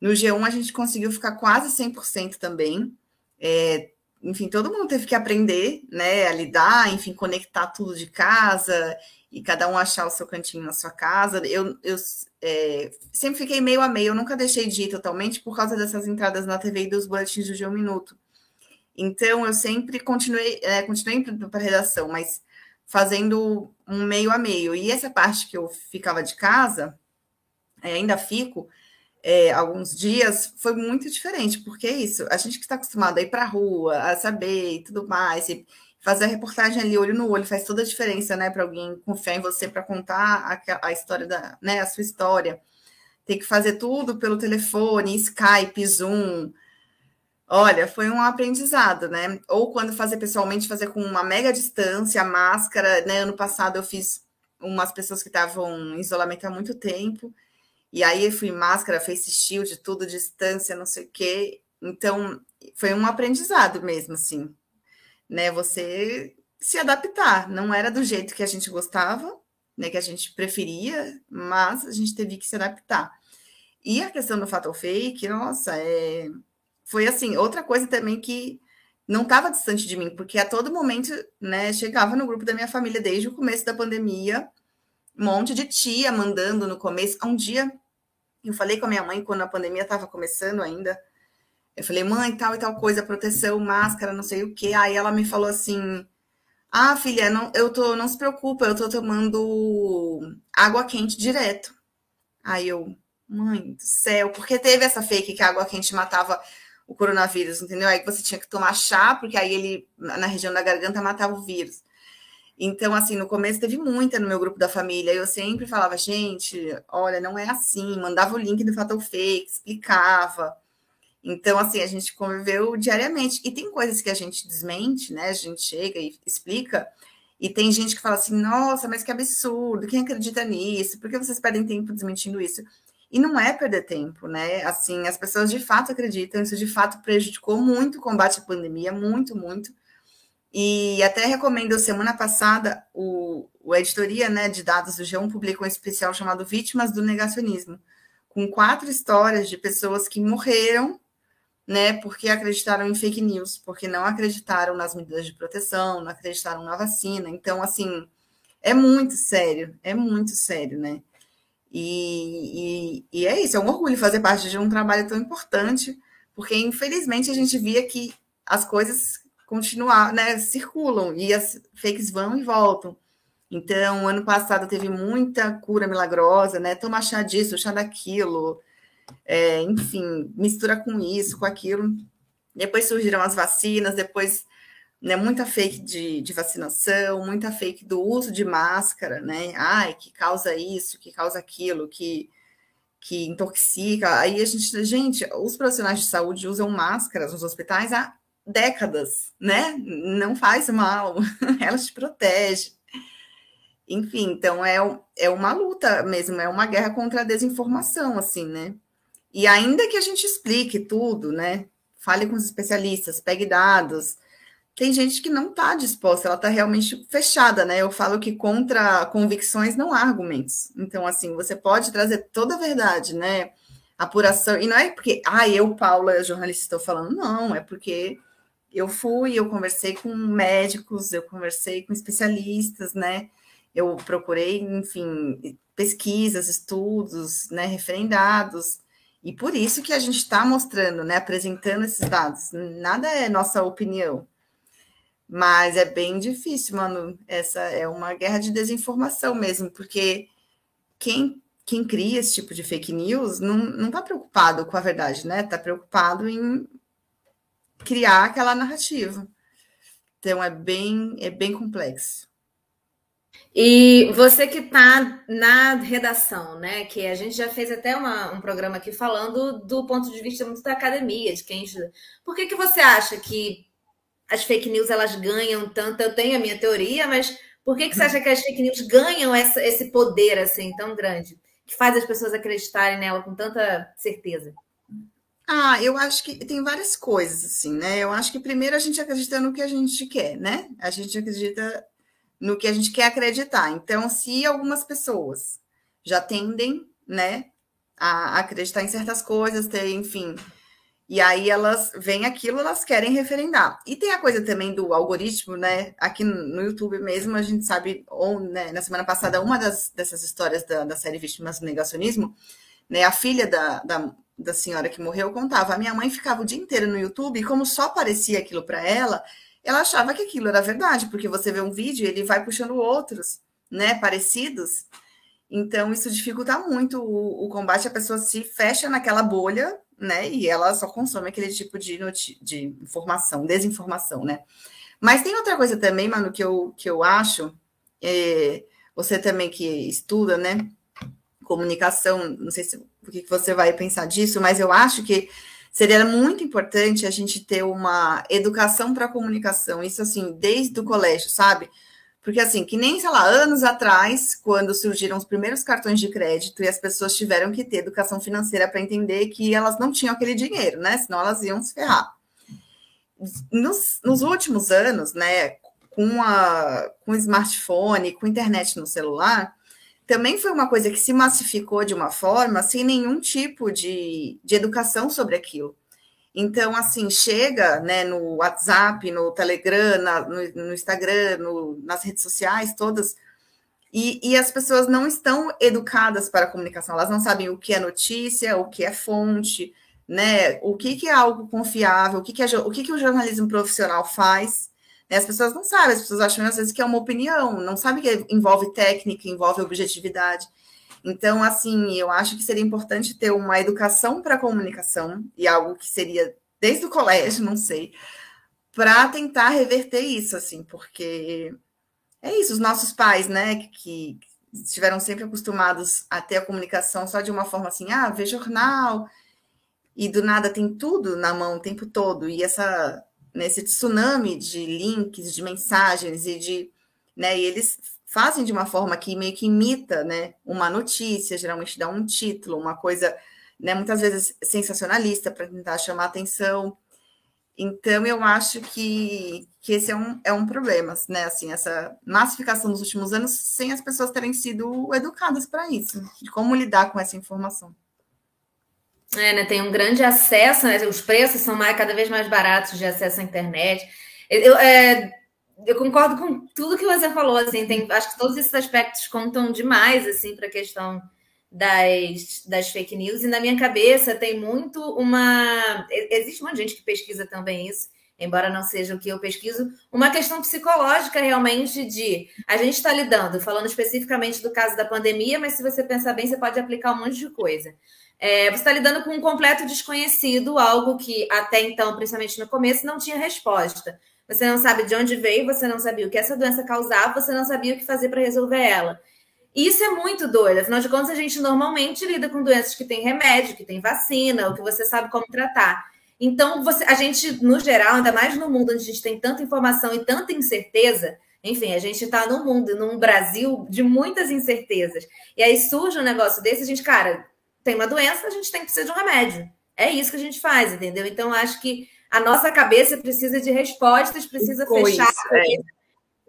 No G1, a gente conseguiu ficar quase 100% também. É, enfim, todo mundo teve que aprender, né, a lidar, enfim, conectar tudo de casa e cada um achar o seu cantinho na sua casa. Eu, eu é, sempre fiquei meio a meio, eu nunca deixei de ir totalmente por causa dessas entradas na TV e dos boletins do G1 Minuto. Então, eu sempre continuei, é, continuei para redação, mas fazendo um meio a meio. E essa parte que eu ficava de casa, é, ainda fico, é, alguns dias, foi muito diferente, porque é isso, a gente que está acostumado a ir para a rua, a saber e tudo mais, e fazer a reportagem ali olho no olho faz toda a diferença, né, para alguém confiar em você para contar a, a, história da, né, a sua história. Tem que fazer tudo pelo telefone, Skype, Zoom. Olha, foi um aprendizado, né? Ou quando fazer pessoalmente, fazer com uma mega distância, máscara, né? Ano passado eu fiz umas pessoas que estavam em isolamento há muito tempo, e aí fui máscara, face shield, tudo, distância, não sei o quê. Então, foi um aprendizado mesmo, assim, né? Você se adaptar. Não era do jeito que a gente gostava, né? Que a gente preferia, mas a gente teve que se adaptar. E a questão do fatal fake, nossa, é... foi assim, outra coisa também que não estava distante de mim, porque a todo momento, né, chegava no grupo da minha família desde o começo da pandemia, um monte de tia mandando no começo. Um dia eu falei com a minha mãe quando a pandemia estava começando ainda. Eu falei, mãe, tal e tal coisa, proteção, máscara, não sei o quê. Aí ela me falou assim: Ah, filha, não, eu tô, não se preocupa, eu tô tomando água quente direto. Aí eu, mãe do céu, porque teve essa fake que a água quente matava o coronavírus, entendeu? Aí você tinha que tomar chá, porque aí ele, na região da garganta, matava o vírus. Então, assim, no começo teve muita no meu grupo da família. Eu sempre falava, gente, olha, não é assim. Mandava o link do Fatal Fake, explicava. Então, assim, a gente conviveu diariamente. E tem coisas que a gente desmente, né? A gente chega e explica. E tem gente que fala assim, nossa, mas que absurdo, quem acredita nisso? Por que vocês perdem tempo desmentindo isso? E não é perder tempo, né? Assim, as pessoas de fato acreditam, isso de fato prejudicou muito o combate à pandemia, muito, muito. E até recomendo, semana passada, o, o editoria né, de dados do G1 publicou um especial chamado Vítimas do Negacionismo, com quatro histórias de pessoas que morreram né, porque acreditaram em fake news, porque não acreditaram nas medidas de proteção, não acreditaram na vacina. Então, assim, é muito sério, é muito sério, né? E, e, e, é isso, é um orgulho fazer parte de um trabalho tão importante, porque infelizmente a gente via que as coisas continuam, né, circulam e as fakes vão e voltam. Então, ano passado teve muita cura milagrosa, né? Tomar chá disso, chá daquilo, é, enfim, mistura com isso, com aquilo. Depois surgiram as vacinas, depois né, muita fake de, de, vacinação, muita fake do uso de máscara, né? Ai, que causa isso, que causa aquilo, que, que intoxica. Aí a gente, gente, os profissionais de saúde usam máscaras nos hospitais há décadas, né? Não faz mal, elas te protegem. Enfim, então é, é uma luta mesmo, é uma guerra contra a desinformação, assim, né? E ainda que a gente explique tudo, né? Fale com os especialistas, pegue dados, tem gente que não está disposta, ela está realmente fechada, né? Eu falo que contra convicções não há argumentos. Então, assim, você pode trazer toda a verdade, né? Apuração. E não é porque, ah, eu, Paula, jornalista, estou falando, não, é porque eu fui, eu conversei com médicos, eu conversei com especialistas, né? Eu procurei, enfim, pesquisas, estudos, né, referendados. E por isso que a gente está mostrando, né, apresentando esses dados. Nada é nossa opinião mas é bem difícil, mano. Essa é uma guerra de desinformação mesmo, porque quem, quem cria esse tipo de fake news não, não tá preocupado com a verdade, né? Tá preocupado em criar aquela narrativa. Então é bem, é bem complexo. E você que está na redação, né? Que a gente já fez até uma, um programa aqui falando do ponto de vista muito da academia, de quem estuda. Por que, que você acha que as fake news elas ganham tanto. Eu tenho a minha teoria, mas por que, que você acha que as fake news ganham essa, esse poder assim tão grande, que faz as pessoas acreditarem nela com tanta certeza? Ah, eu acho que tem várias coisas, assim, né? Eu acho que primeiro a gente acredita no que a gente quer, né? A gente acredita no que a gente quer acreditar. Então, se algumas pessoas já tendem, né, a acreditar em certas coisas, ter, enfim, e aí elas veem aquilo, elas querem referendar. E tem a coisa também do algoritmo, né? Aqui no YouTube mesmo, a gente sabe, ou, né, na semana passada, uma das, dessas histórias da, da série Vítimas do Negacionismo, né? A filha da, da, da senhora que morreu contava: a minha mãe ficava o dia inteiro no YouTube, e como só aparecia aquilo para ela, ela achava que aquilo era verdade, porque você vê um vídeo e ele vai puxando outros, né? Parecidos. Então, isso dificulta muito o, o, combate, a pessoa se fecha naquela bolha, né? E ela só consome aquele tipo de, de informação, desinformação, né? Mas tem outra coisa também, mano, que eu, que eu acho, é, você também que estuda, né? Comunicação, não sei se, o que você vai pensar disso, mas eu acho que seria muito importante a gente ter uma educação para a comunicação, isso assim, desde o colégio, sabe? Porque, assim, que nem, sei lá, anos atrás, quando surgiram os primeiros cartões de crédito e as pessoas tiveram que ter educação financeira para entender que elas não tinham aquele dinheiro, né? Senão elas iam se ferrar. Nos, nos últimos anos, né, com, a, com o smartphone, com a internet no celular, também foi uma coisa que se massificou de uma forma sem nenhum tipo de, de educação sobre aquilo. Então, assim, chega né, no WhatsApp, no Telegram, na, no, no, Instagram, no, nas redes sociais todas, e, e, as pessoas não estão educadas para a comunicação, elas não sabem o que é notícia, o que é fonte, né? O que, que é algo confiável, o que, que, é, o, que, que o jornalismo profissional faz. As pessoas não sabem, as pessoas acham às vezes que é uma opinião, não sabem que envolve técnica, envolve objetividade. Então, assim, eu acho que seria importante ter uma educação para a comunicação, e algo que seria desde o colégio, não sei, para tentar reverter isso, assim, porque é isso, os nossos pais, né, que estiveram sempre acostumados a ter a comunicação só de uma forma assim, ah, vê jornal, e do nada tem tudo na mão o tempo todo, e essa nesse tsunami de links, de mensagens e de, né, e eles fazem de uma forma que meio que imita, né, uma notícia, geralmente dá um título, uma coisa, né, muitas vezes sensacionalista para tentar chamar atenção. Então, eu acho que, que esse é um, é um problema, né? Assim, essa massificação dos últimos anos sem as pessoas terem sido educadas para isso, de como lidar com essa informação. É, né? Tem um grande acesso, né? Os preços são mais, cada vez mais baratos de acesso à internet. Eu, é, eu concordo com tudo que você falou, assim, tem, acho que todos esses aspectos contam demais, assim, para a questão das, das fake news, e na minha cabeça tem muito uma... Existe muita gente que pesquisa também isso, embora não seja o que eu pesquiso, uma questão psicológica realmente de a gente está lidando, falando especificamente do caso da pandemia, mas se você pensar bem, você pode aplicar um monte de coisa. É, você está lidando com um completo desconhecido, algo que até então, principalmente no começo, não tinha resposta. Você não sabe de onde veio, você não sabia o que essa doença causava, você não sabia o que fazer para resolver ela. Isso é muito doido. Afinal de contas, a gente normalmente lida com doenças que têm remédio, que tem vacina, ou que você sabe como tratar. Então, você, a gente, no geral, ainda mais no mundo onde a gente tem tanta informação e tanta incerteza, enfim, a gente está num mundo, num Brasil de muitas incertezas. E aí surge um negócio desse, a gente, cara, tem uma doença, a gente tem que precisar de um remédio. É isso que a gente faz, entendeu? Então, acho que a nossa cabeça precisa de respostas, precisa fechar. É.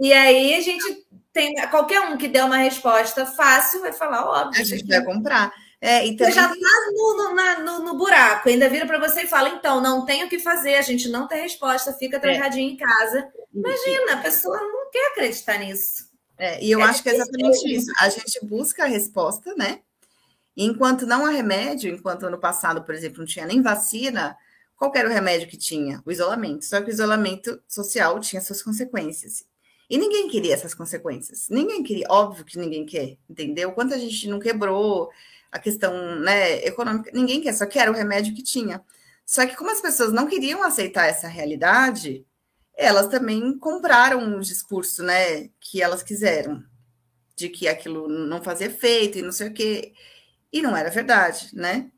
E aí a gente tem qualquer um que der uma resposta fácil vai falar, óbvio. A gente vai comprar. É, então... Você já está no, no, no, no, buraco, ainda vira para você e fala: então, não tem o que fazer, a gente não tem resposta, fica é. trancadinho é. em casa. Imagina, a pessoa não quer acreditar nisso. É, e eu é acho que é exatamente isso. A gente busca a resposta, né? Enquanto não há remédio, enquanto ano passado, por exemplo, não tinha nem vacina, qual era o remédio que tinha? O isolamento. Só que o isolamento social tinha suas consequências. E ninguém queria essas consequências. Ninguém queria, óbvio que ninguém quer, entendeu? Quanta gente não quebrou a questão né, econômica, ninguém quer, só que era o remédio que tinha. Só que como as pessoas não queriam aceitar essa realidade, elas também compraram o discurso, né, que elas quiseram, de que aquilo não fazia efeito e não sei o quê. E não era verdade, né?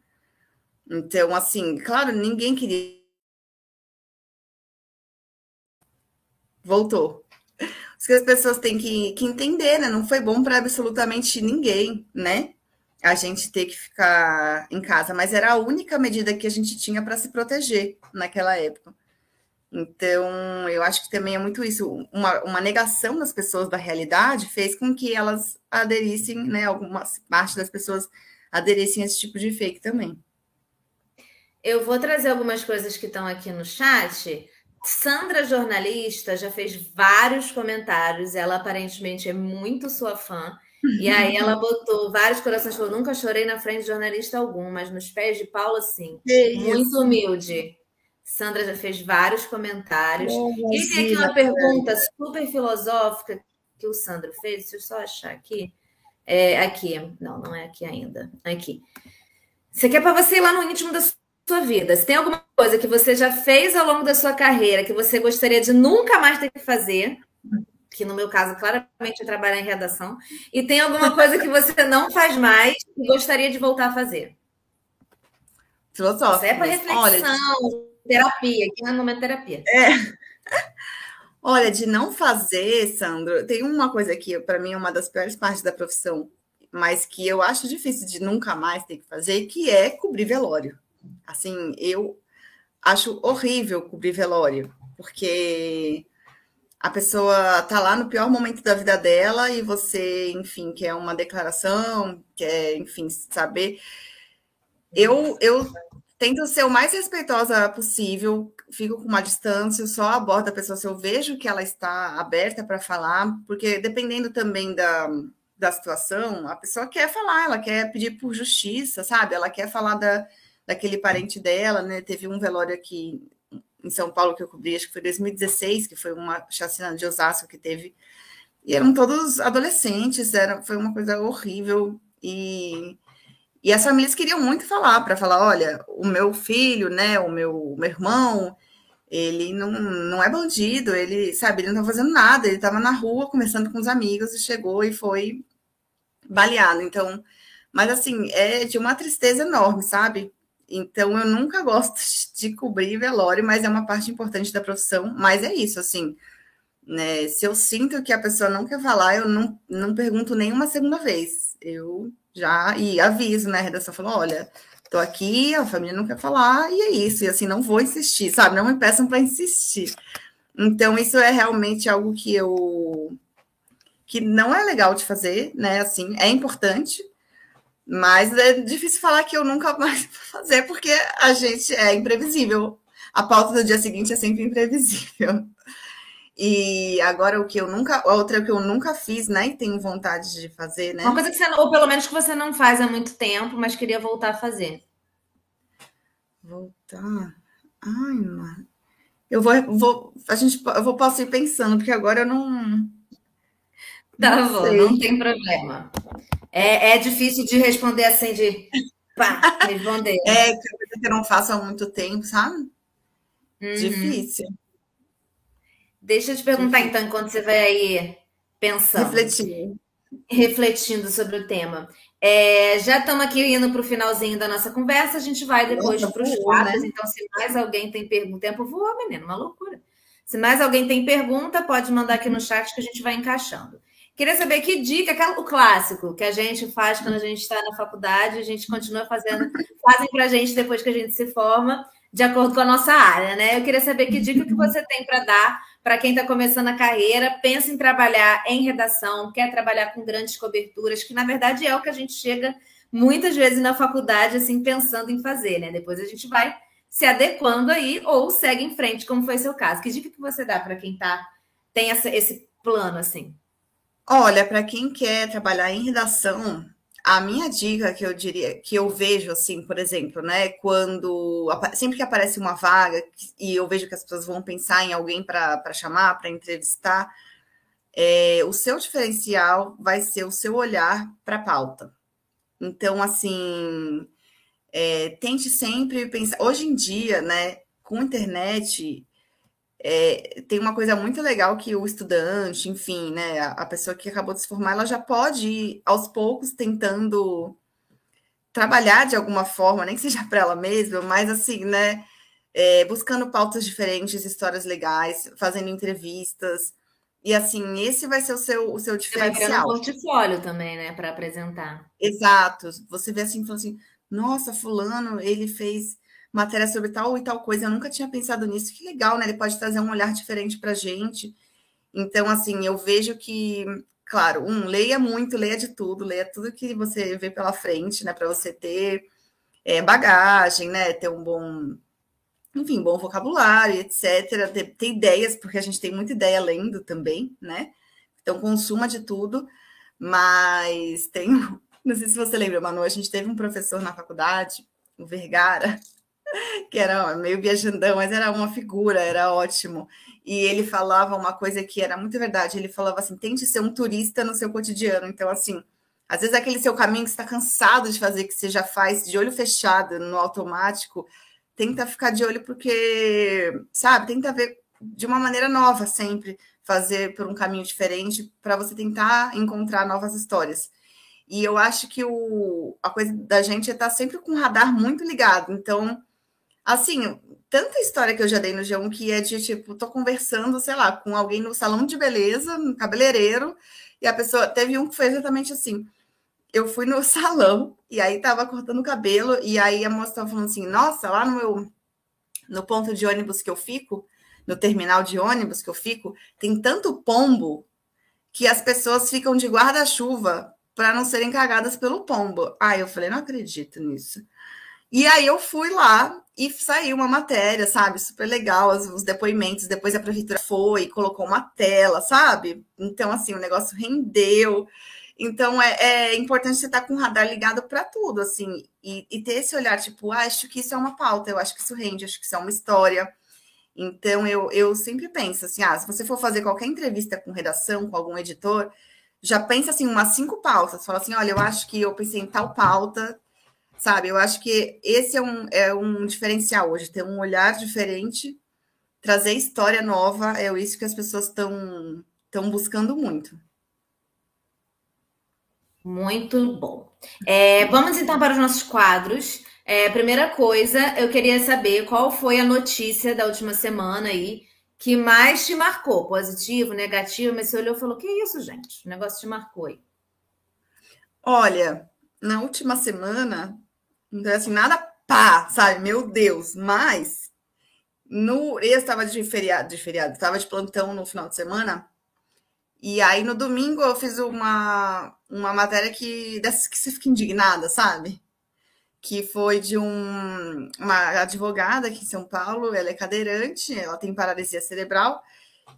Então, assim, claro, ninguém queria. Voltou. Isso que as pessoas têm que, que entender, né? Não foi bom para absolutamente ninguém, né? A gente ter que ficar em casa, mas era a única medida que a gente tinha para se proteger naquela época. Então, eu acho que também é muito isso. Uma, uma negação das pessoas da realidade fez com que elas aderissem, né? Algumas parte das pessoas aderissem a esse tipo de fake também. Eu vou trazer algumas coisas que estão aqui no chat. Sandra, jornalista, já fez vários comentários. Ela aparentemente é muito sua fã. E aí ela botou vários corações. Falou: nunca chorei na frente de jornalista algum, mas nos pés de Paula, sim. Que muito isso? humilde. Sandra já fez vários comentários. Oh, e tem aqui uma pergunta super filosófica que o Sandro fez. Deixa eu só achar aqui. É, aqui. Não, não é aqui ainda. Aqui. Você quer para você ir lá no íntimo da sua vida. Se tem alguma coisa que você já fez ao longo da sua carreira que você gostaria de nunca mais ter que fazer, que no meu caso claramente é trabalhar em redação, e tem alguma coisa que você não faz mais e gostaria de voltar a fazer. Filosófico. Isso é para reflexão, Olha, terapia, aqui é momento terapia. É. Olha, de não fazer, Sandro, tem uma coisa que para mim é uma das piores partes da profissão, mas que eu acho difícil de nunca mais ter que fazer, que é cobrir velório. Assim, eu acho horrível cobrir velório, porque a pessoa tá lá no pior momento da vida dela e você, enfim, quer uma declaração, quer, enfim, saber. Eu, eu tento ser o mais respeitosa possível, fico com uma distância, só abordo a pessoa se eu vejo que ela está aberta para falar, porque dependendo também da, da situação, a pessoa quer falar, ela quer pedir por justiça, sabe? Ela quer falar da, daquele parente dela, né? Teve um velório aqui em São Paulo que eu cobri, acho que foi 2016, que foi uma chacina de Osasco que teve. E eram todos adolescentes, era, foi uma coisa horrível. E, e as famílias queriam muito falar, para falar: olha, o meu filho, né, o meu, meu irmão, ele não, não é bandido, ele, sabe, ele não está fazendo nada, ele estava na rua conversando com os amigos e chegou e foi baleado. Então, mas assim, é de uma tristeza enorme, sabe? Então, eu nunca gosto de cobrir velório, mas é uma parte importante da profissão. Mas é isso, assim, né? Se eu sinto que a pessoa não quer falar, eu não, não pergunto nenhuma segunda vez. Eu já e aviso, né? Redação falou: olha, tô aqui, a família não quer falar, e é isso. E assim, não vou insistir, sabe? Não me peçam para insistir. Então, isso é realmente algo que eu que não é legal de fazer, né? Assim, é importante, mas é difícil falar que eu nunca mais vou fazer, porque a gente é imprevisível. A pauta do dia seguinte é sempre imprevisível. E agora o que eu nunca, outra que eu nunca fiz, né? E tenho vontade de fazer, né? Uma coisa que você, ou pelo menos que você não faz há muito tempo, mas queria voltar a fazer. Voltar. Ai, mano. Eu vou, vou, a gente, eu vou posso ir pensando, porque agora eu não. Tá não bom, sei. não tem problema. É, é difícil de responder assim, de pá, responder. É, que eu não faço há muito tempo, sabe? Uhum. Difícil. Deixa eu te perguntar, então, enquanto você vai aí pensando. Refletindo. Refletindo sobre o tema. É, já estamos aqui indo para o finalzinho da nossa conversa, a gente vai depois para os quadros. Né? Então, se mais alguém tem pergunta, o tempo voa, menino, uma loucura. Se mais alguém tem pergunta, pode mandar aqui no chat que a gente vai encaixando. Queria saber que dica, aquela, o clássico que a gente faz quando a gente está na faculdade, a gente continua fazendo, fazem para a gente depois que a gente se forma, de acordo com a nossa área, né? Eu queria saber que dica que você tem para dar para quem está começando a carreira, pensa em trabalhar em redação, quer trabalhar com grandes coberturas, que na verdade é o que a gente chega muitas vezes na faculdade, assim, pensando em fazer, né? Depois a gente vai se adequando aí ou segue em frente, como foi seu caso. Que dica que você dá para quem tá, tem essa, esse plano, assim? Olha, para quem quer trabalhar em redação, a minha dica que eu diria, que eu vejo assim, por exemplo, né, quando sempre que aparece uma vaga e eu vejo que as pessoas vão pensar em alguém para chamar, para entrevistar, é, o seu diferencial vai ser o seu olhar para a pauta. Então, assim, é, tente sempre pensar. Hoje em dia, né, com internet, é, tem uma coisa muito legal que o estudante, enfim, né, a, a, pessoa que acabou de se formar, ela já pode ir aos poucos tentando trabalhar de alguma forma, nem que seja para ela mesma, mas assim, né, é, buscando pautas diferentes, histórias legais, fazendo entrevistas. E assim, esse vai ser o seu, o seu diferencial. Você vai um portfólio também, né, para apresentar. Exato. Você vê assim, assim, nossa, fulano, ele fez matéria sobre tal e tal coisa. Eu nunca tinha pensado nisso. Que legal, né? Ele pode trazer um olhar diferente para a gente. Então, assim, eu vejo que, claro, um, leia muito, leia de tudo, leia tudo que você vê pela frente, né? Para você ter é, bagagem, né? Ter um bom, enfim, bom vocabulário, etc. Ter, ter ideias, porque a gente tem muita ideia lendo também, né? Então, consuma de tudo, mas tem. Não sei se você lembra, Manu, a gente teve um professor na faculdade, o Vergara, que era meio viajandão, mas era uma figura, era ótimo. E ele falava uma coisa que era muito verdade. Ele falava assim: tente ser um turista no seu cotidiano. Então, assim, Às vezes aquele seu caminho que está cansado de fazer, que você já faz de olho fechado no automático, tenta ficar de olho porque, sabe, tenta ver de uma maneira nova sempre, fazer por um caminho diferente para você tentar encontrar novas histórias. E eu acho que o, a coisa da gente é estar tá sempre com o radar muito ligado. Então, assim, tanta história que eu já dei no G1 que é de tipo, tô conversando, sei lá, com alguém no salão de beleza, no cabeleireiro, e a pessoa teve um que foi exatamente assim eu fui no salão e aí tava cortando o cabelo e aí a moça tava falando assim: "Nossa, lá no meu no ponto de ônibus que eu fico, no terminal de ônibus que eu fico, tem tanto pombo que as pessoas ficam de guarda-chuva para não serem cagadas pelo pombo". Aí eu falei: "Não acredito nisso". E aí eu fui lá e saiu uma matéria, sabe? Super legal, os, depoimentos. Depois a prefeitura foi, colocou uma tela, sabe? Então, assim, o negócio rendeu. Então é, é, importante você estar com o radar ligado para tudo, assim, e, e, ter esse olhar, tipo, ah, acho que isso é uma pauta, eu acho que isso rende, acho que isso é uma história. Então eu, eu sempre penso assim, ah, se você for fazer qualquer entrevista com redação, com algum editor, já pensa assim, umas cinco pautas, fala assim, olha, eu acho que eu pensei em tal pauta, sabe? Eu acho que esse é um, é um diferencial hoje, ter um olhar diferente, trazer história nova, é isso que as pessoas estão estão buscando muito. Muito bom. É, vamos então para os nossos quadros. É, primeira coisa, eu queria saber qual foi a notícia da última semana aí que mais te marcou, positivo, negativo, mas você olhou e falou: que isso, gente? O negócio te marcou aí. Olha, na última semana, é assim, nada pá, sabe? Meu Deus, mas no. Eu estava de feriado, de feriado, estava de plantão no final de semana. E aí no domingo eu fiz uma, uma matéria que dessas que você fica indignada, sabe? Que foi de um, uma advogada aqui em São Paulo, ela é cadeirante, ela tem paralisia cerebral,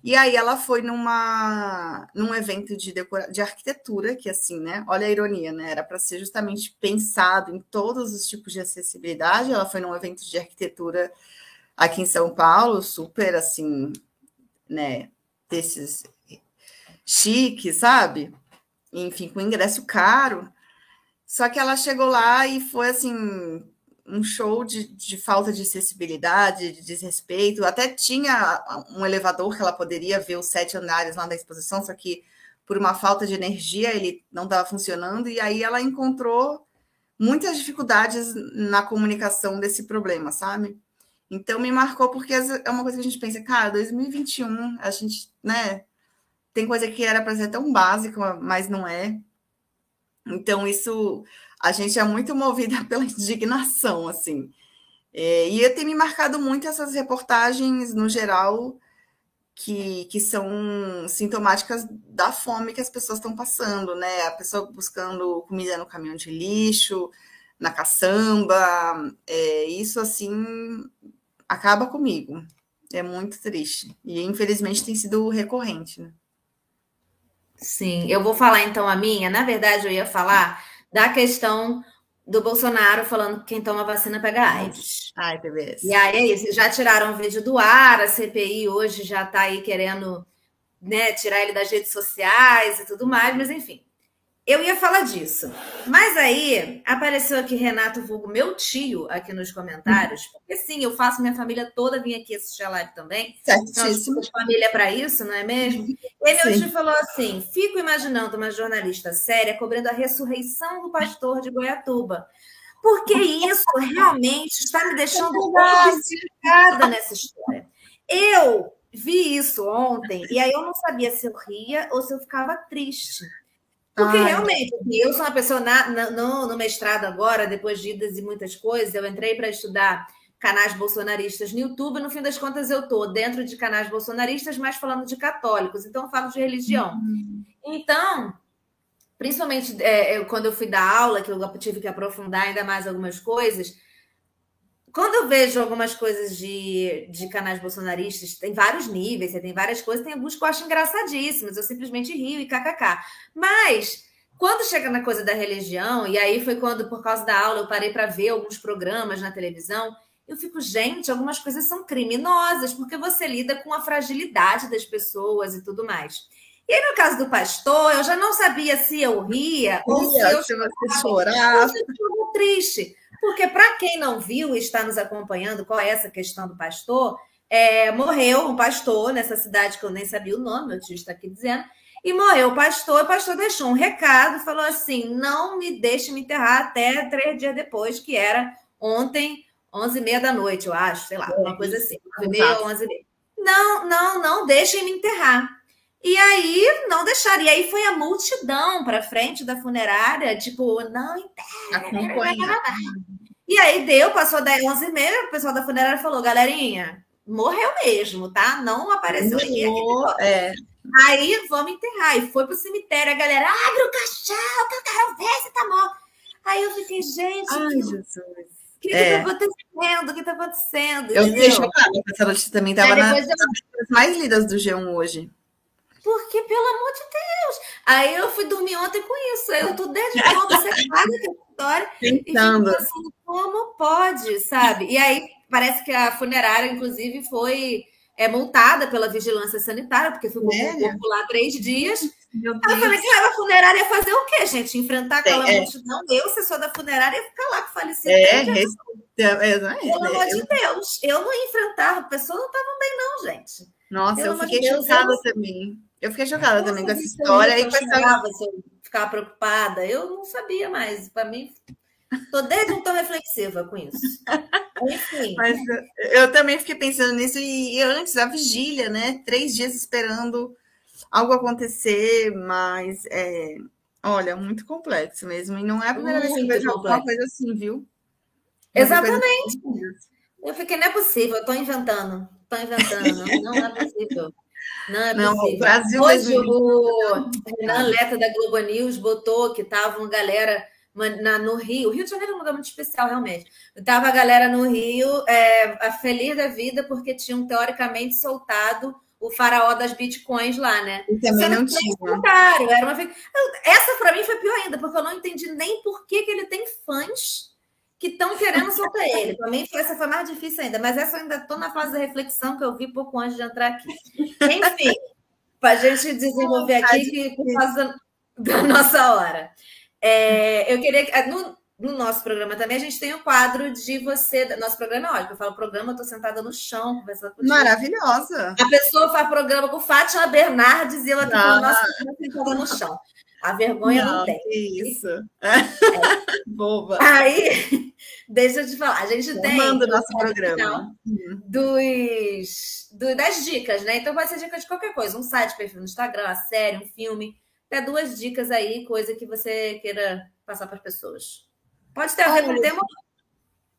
e aí ela foi numa num evento de decora, de arquitetura, que assim, né? Olha a ironia, né? Era para ser justamente pensado em todos os tipos de acessibilidade. Ela foi num evento de arquitetura aqui em São Paulo, super assim, né? Desses chique, sabe? Enfim, com ingresso caro. Só que ela chegou lá e foi assim um show de, de, falta de acessibilidade, de desrespeito. Até tinha um elevador que ela poderia ver os sete andares lá da exposição, só que por uma falta de energia ele não estava funcionando. E aí ela encontrou muitas dificuldades na comunicação desse problema, sabe? Então me marcou porque é uma coisa que a gente pensa, cara, 2021, a gente, né, tem coisa que era para ser tão básica, mas não é. Então, isso a gente é muito movida pela indignação, assim. É, e tenho me marcado muito essas reportagens, no geral, que, que são sintomáticas da fome que as pessoas estão passando, né? A pessoa buscando comida no caminhão de lixo, na caçamba. É, isso, assim, acaba comigo. É muito triste. E, infelizmente, tem sido recorrente, né? Sim, eu vou falar então a minha. Na verdade, eu ia falar da questão do Bolsonaro falando que quem toma vacina pega AIDS. Ai, TBS. E aí é isso, já tiraram o vídeo do ar, a CPI hoje já está aí querendo né, tirar ele das redes sociais e tudo mais, mas enfim. Eu ia falar disso. Mas aí apareceu aqui Renato Vulgo, meu tio, aqui nos comentários. Porque sim, eu faço minha família toda vir aqui assistir a live também. Certíssimo. Então, família para isso, não é mesmo? Ele sim. hoje falou assim: fico imaginando uma jornalista séria cobrindo a ressurreição do pastor de Goiatuba. Porque isso realmente está me deixando complicada nessa história. Eu vi isso ontem, e aí eu não sabia se eu ria ou se eu ficava triste. Porque Ai. realmente, assim, eu sou uma pessoa na, na, no, no mestrado agora, depois de idas e muitas coisas, eu entrei para estudar canais bolsonaristas no YouTube, no fim das contas eu estou dentro de canais bolsonaristas, mas falando de católicos, então eu falo de religião. Uhum. Então, principalmente é, eu, quando eu fui dar aula, que eu tive que aprofundar ainda mais algumas coisas, quando eu vejo algumas coisas de, de canais bolsonaristas, tem vários níveis, você tem várias coisas, tem alguns que eu acho engraçadíssimos, eu simplesmente rio e kkk. Mas quando chega na coisa da religião, e aí foi quando, por causa da aula, eu parei para ver alguns programas na televisão, eu fico, gente, algumas coisas são criminosas, porque você lida com a fragilidade das pessoas e tudo mais. E aí, no caso do pastor, eu já não sabia se eu ria ou se eu se você chorava. Eu triste. Porque, para quem não viu e está nos acompanhando, qual é essa questão do pastor? É, morreu um pastor nessa cidade que eu nem sabia o nome, meu tio está aqui dizendo, e morreu o pastor, o pastor deixou um recado, falou assim: não me deixe me enterrar até três dias depois, que era ontem, onze e meia da noite, eu acho, sei lá, uma coisa assim, onze e meia, onze e meia. Não, não, não deixem me enterrar. E aí não deixaram. E aí foi a multidão para frente da funerária, tipo, não enterra. E aí deu, passou 10, 11 e meia, o pessoal da funerária falou, galerinha, morreu mesmo, tá? Não apareceu ninguém aqui. É. Aí vamos enterrar. E foi pro cemitério, a galera, abre o caixão, que eu quero ver se tá morto. Aí eu fiquei, gente. Ai, Jesus. O que, é. que tá acontecendo? O que tá acontecendo? Eu fiquei chocada, essa notícia também estava nas eu... mais lidas do G1 hoje. Porque, pelo amor de Deus. Aí eu fui dormir ontem com isso. Eu tô desde você paga essa história. Pensando. E assim, como pode, sabe? E aí parece que a funerária, inclusive, foi é, multada pela vigilância sanitária, porque ficou corpo lá três dias. Aí eu falei que a funerária ia fazer o quê, gente? Enfrentar aquela é, multidão? Eu, se sou da funerária, ia ficar lá com falecido. É, é, é, é, Pelo amor de Deus, eu não ia enfrentar, a pessoa não estava bem, não, gente. Nossa, Pelo eu fiquei Deus, chocada eu... também. Eu fiquei chocada também com essa história. Eu, essa... se eu ficava preocupada, eu não sabia mais. Para mim, Estou desde então reflexiva com isso. Enfim. Mas eu também fiquei pensando nisso e antes a vigília, né? Três dias esperando algo acontecer, mas é, olha, muito complexo mesmo. E não é a primeira muito vez que eu vejo complexo. alguma coisa assim, viu? Exatamente. Eu fiquei, não é possível, eu estou inventando. Estou inventando, não, é possível. Não, é não, possível. o Brasil Hoje o Renan Leta da Globo News botou que estavam uma galera na, no Rio. O Rio de Janeiro é um lugar muito especial, realmente. Tava a galera no Rio é, feliz da vida porque tinham teoricamente soltado o faraó das bitcoins lá, né? E também não tinha. Era uma... Essa para mim foi pior ainda, porque eu não entendi nem por que, que ele tem fãs que estão querendo soltar ele. Para mim, essa foi mais difícil ainda, mas essa eu ainda estou na fase da reflexão que eu vi pouco antes de entrar aqui. Enfim, para a gente desenvolver aqui por causa da nossa hora. É, eu queria. No, no, nosso programa também, a gente tem o um quadro de você. Nosso programa é ótimo. Eu falo programa, eu tô sentada no chão, conversando com Maravilhosa. A pessoa faz programa com Fátima Bernardes e ela tá falando, nossa, sentada no chão. A vergonha não, não tem. Isso. É. Boba. Aí, deixa eu te falar, a gente tem. Manda o nosso programa. Uhum. Dos, do, das dicas, né? Então pode ser dica de qualquer coisa: um site, perfil no Instagram, a série, um filme até duas dicas aí, coisa que você queira passar para as pessoas. Pode ter a ver com o tema?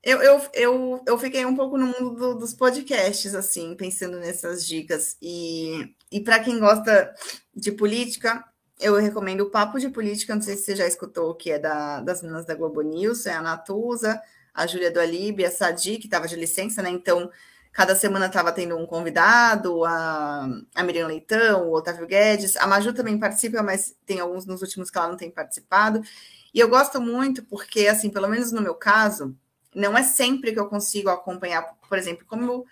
Eu, eu, eu, eu fiquei um pouco no mundo do, dos podcasts, assim, pensando nessas dicas. E, e para quem gosta de política, eu recomendo o Papo de Política, não sei se você já escutou, que é da, das meninas da Globo News, é a Natuza, a Júlia do Alibe, a Sadi, que estava de licença, né? Então, Cada semana estava tendo um convidado, a, a Miriam Leitão, o Otávio Guedes. A Maju também participa, mas tem alguns nos últimos que ela não tem participado. E eu gosto muito porque, assim, pelo menos no meu caso, não é sempre que eu consigo acompanhar. Por exemplo, como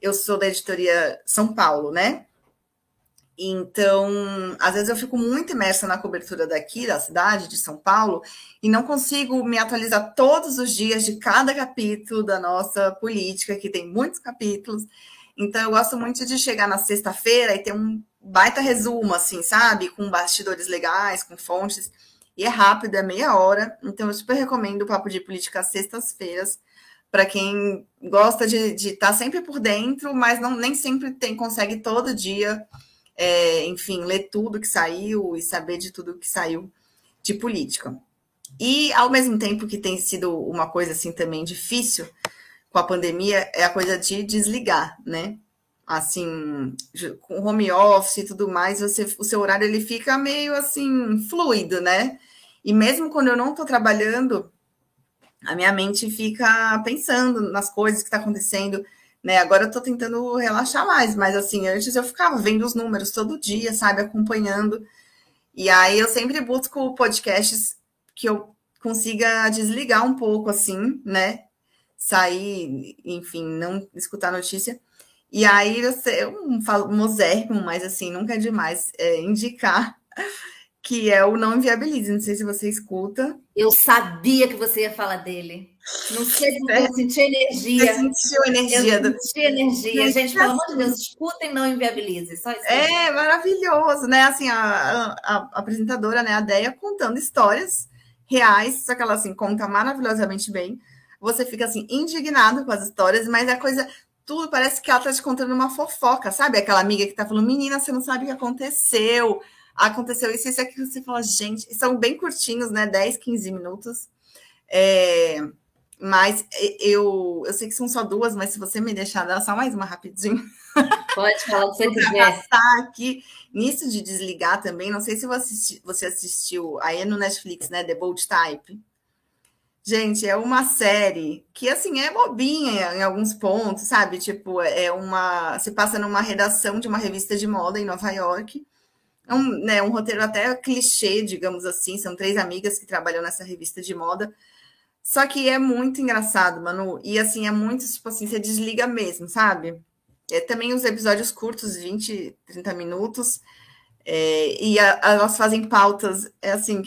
eu sou da editoria São Paulo, né? Então, às vezes eu fico muito imersa na cobertura daqui, da cidade de São Paulo, e não consigo me atualizar todos os dias de cada capítulo da nossa política, que tem muitos capítulos. Então, eu gosto muito de chegar na sexta-feira e ter um baita resumo, assim, sabe? Com bastidores legais, com fontes. E é rápido, é meia hora. Então, eu super recomendo o Papo de Política às sextas-feiras, para quem gosta de estar tá sempre por dentro, mas não nem sempre tem, consegue todo dia é, enfim, ler tudo que saiu e saber de tudo que saiu de política. E, ao mesmo tempo que tem sido uma coisa assim também difícil com a pandemia, é a coisa de desligar, né? Assim, com home office e tudo mais, você, o seu horário ele fica meio assim, fluido, né? E mesmo quando eu não estou trabalhando, a minha mente fica pensando nas coisas que está acontecendo, né? Agora eu tô tentando relaxar mais, mas assim, antes eu ficava vendo os números todo dia, sabe, acompanhando. E aí eu sempre busco podcasts que eu consiga desligar um pouco, assim, né? Sair, enfim, não escutar notícia. E aí você um mosérrimo, mas assim, nunca é demais é, indicar que é o Não Inviabilize. Não sei se você escuta. Eu sabia que você ia falar dele. Não sei se é. eu senti energia. Você sentiu energia. Eu senti energia. Gente, pelo amor de Deus, escutem Não Inviabilize. Só isso. É, maravilhoso, né? Assim, a, a, a apresentadora, né, a Deia, contando histórias reais, só que ela, assim, conta maravilhosamente bem. Você fica, assim, indignado com as histórias, mas é coisa tudo parece que ela tá te contando uma fofoca, sabe? Aquela amiga que tá falando, menina, você não sabe o que aconteceu. Aconteceu isso, isso aqui você fala, gente, são bem curtinhos, né? 10, 15 minutos. É, mas eu, eu sei que são só duas, mas se você me deixar dar só mais uma rapidinho. Pode falar o que você quiser. aqui. Nisso de desligar também, não sei se você, assisti, você assistiu aí no Netflix, né? The Bold Type. Gente, é uma série que, assim, é bobinha em alguns pontos, sabe? Tipo, é uma. Se passa numa redação de uma revista de moda em Nova York. É um, né, um roteiro até clichê, digamos assim. São três amigas que trabalham nessa revista de moda. Só que é muito engraçado, Manu. E, assim, é muito, tipo assim, você desliga mesmo, sabe? É, também os episódios curtos, 20, 30 minutos. É, e a, elas fazem pautas, é assim,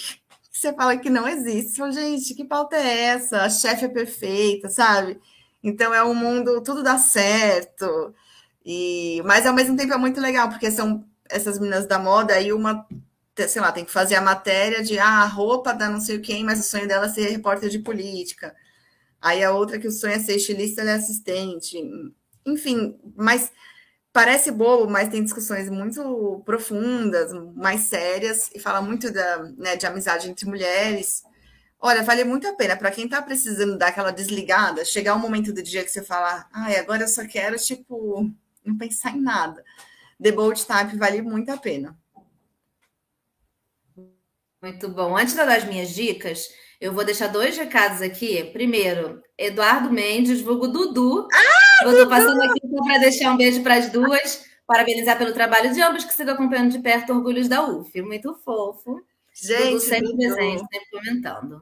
você fala que não existe. Você fala, gente, que pauta é essa? A chefe é perfeita, sabe? Então é um mundo, tudo dá certo. E, mas ao mesmo tempo é muito legal, porque são essas meninas da moda e uma, sei lá, tem que fazer a matéria de ah, a roupa da não sei quem, mas o sonho dela é ser repórter de política. Aí a outra que o sonho é ser estilista e assistente. Enfim, mas parece bobo, mas tem discussões muito profundas, mais sérias, e fala muito da, né, de amizade entre mulheres. Olha, vale muito a pena para quem está precisando dar aquela desligada, chegar um momento do dia que você fala, ai, agora eu só quero, tipo, não pensar em nada. The Bold Type vale muito a pena. Muito bom. Antes de dar as minhas dicas, eu vou deixar dois recados aqui. Primeiro, Eduardo Mendes, vulgo Dudu. Ah, eu estou passando aqui para deixar um beijo para as duas, parabenizar pelo trabalho de ambos que sigo acompanhando de perto Orgulhos da UF. Muito fofo. Gente, Dudu sempre Dudu. presente, sempre comentando.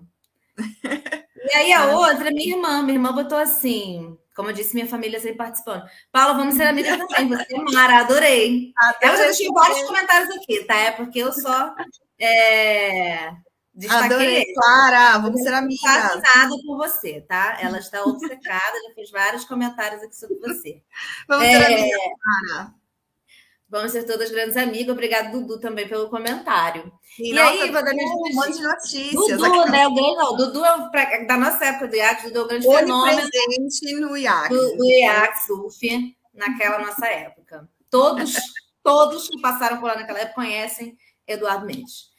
e aí a outra, minha irmã. Minha irmã botou assim, como eu disse, minha família sempre participando. Paula, vamos ser amigas também. Você é Mara, adorei. adorei. Eu já deixei vários comentários aqui, tá? É porque eu só... É Destaquei Adorei, Clara, vamos ser amigas. Fascinada por você, tá? Ela está obcecada, já fez vários comentários aqui sobre você. vamos é... ser amigas, Clara. Vamos ser todas grandes amigas. Obrigada, Dudu, também pelo comentário. E, e aí, vou dar um monte de notícias. Dudu, aqui né? O grande, não, Dudu é pra, da nossa época do IAC, Dudu é o grande fenômeno. presente no IAC. Do, do IAC, SUF, naquela nossa época. Todos, todos que passaram por lá naquela época conhecem Eduardo Mendes.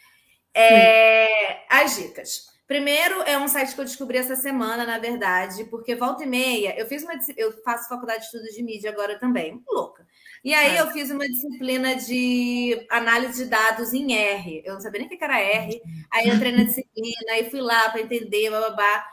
É, as dicas. Primeiro, é um site que eu descobri essa semana, na verdade, porque volta e meia, eu fiz uma eu faço faculdade de estudos de mídia agora também, louca. E aí eu fiz uma disciplina de análise de dados em R. Eu não sabia nem o que era R. Aí entrei na disciplina, aí fui lá para entender, babá.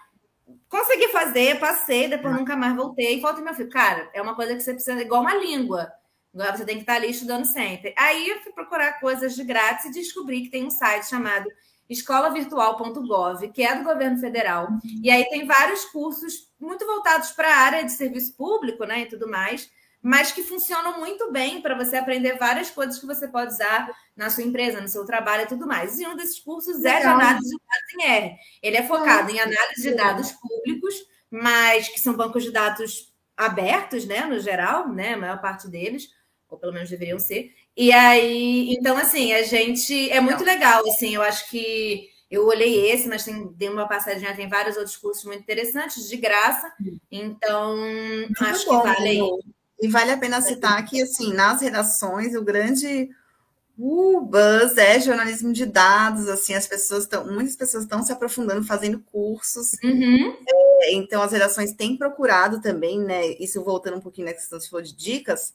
Consegui fazer, passei, depois nunca mais voltei. E volta e meia, eu fui, cara, é uma coisa que você precisa, igual uma língua. Agora você tem que estar ali estudando sempre. Aí eu fui procurar coisas de grátis e descobri que tem um site chamado escolavirtual.gov, que é do governo federal. E aí tem vários cursos muito voltados para a área de serviço público, né, e tudo mais, mas que funcionam muito bem para você aprender várias coisas que você pode usar na sua empresa, no seu trabalho e tudo mais. E um desses cursos Legal. é de análise de dados em R. Ele é focado em análise de dados públicos, mas que são bancos de dados abertos, né, no geral, né, a maior parte deles ou pelo menos deveriam ser. E aí, então, assim, a gente. É muito legal, assim, eu acho que. Eu olhei esse, mas tem, tem uma passadinha, tem vários outros cursos muito interessantes, de graça. Então, muito acho bom, que vale aí. E vale a pena citar que, assim, nas redações, o grande o buzz é jornalismo de dados, assim, as pessoas estão, muitas pessoas estão se aprofundando, fazendo cursos. Uhum. É, então, as redações têm procurado também, né? Isso voltando um pouquinho na questão for de dicas,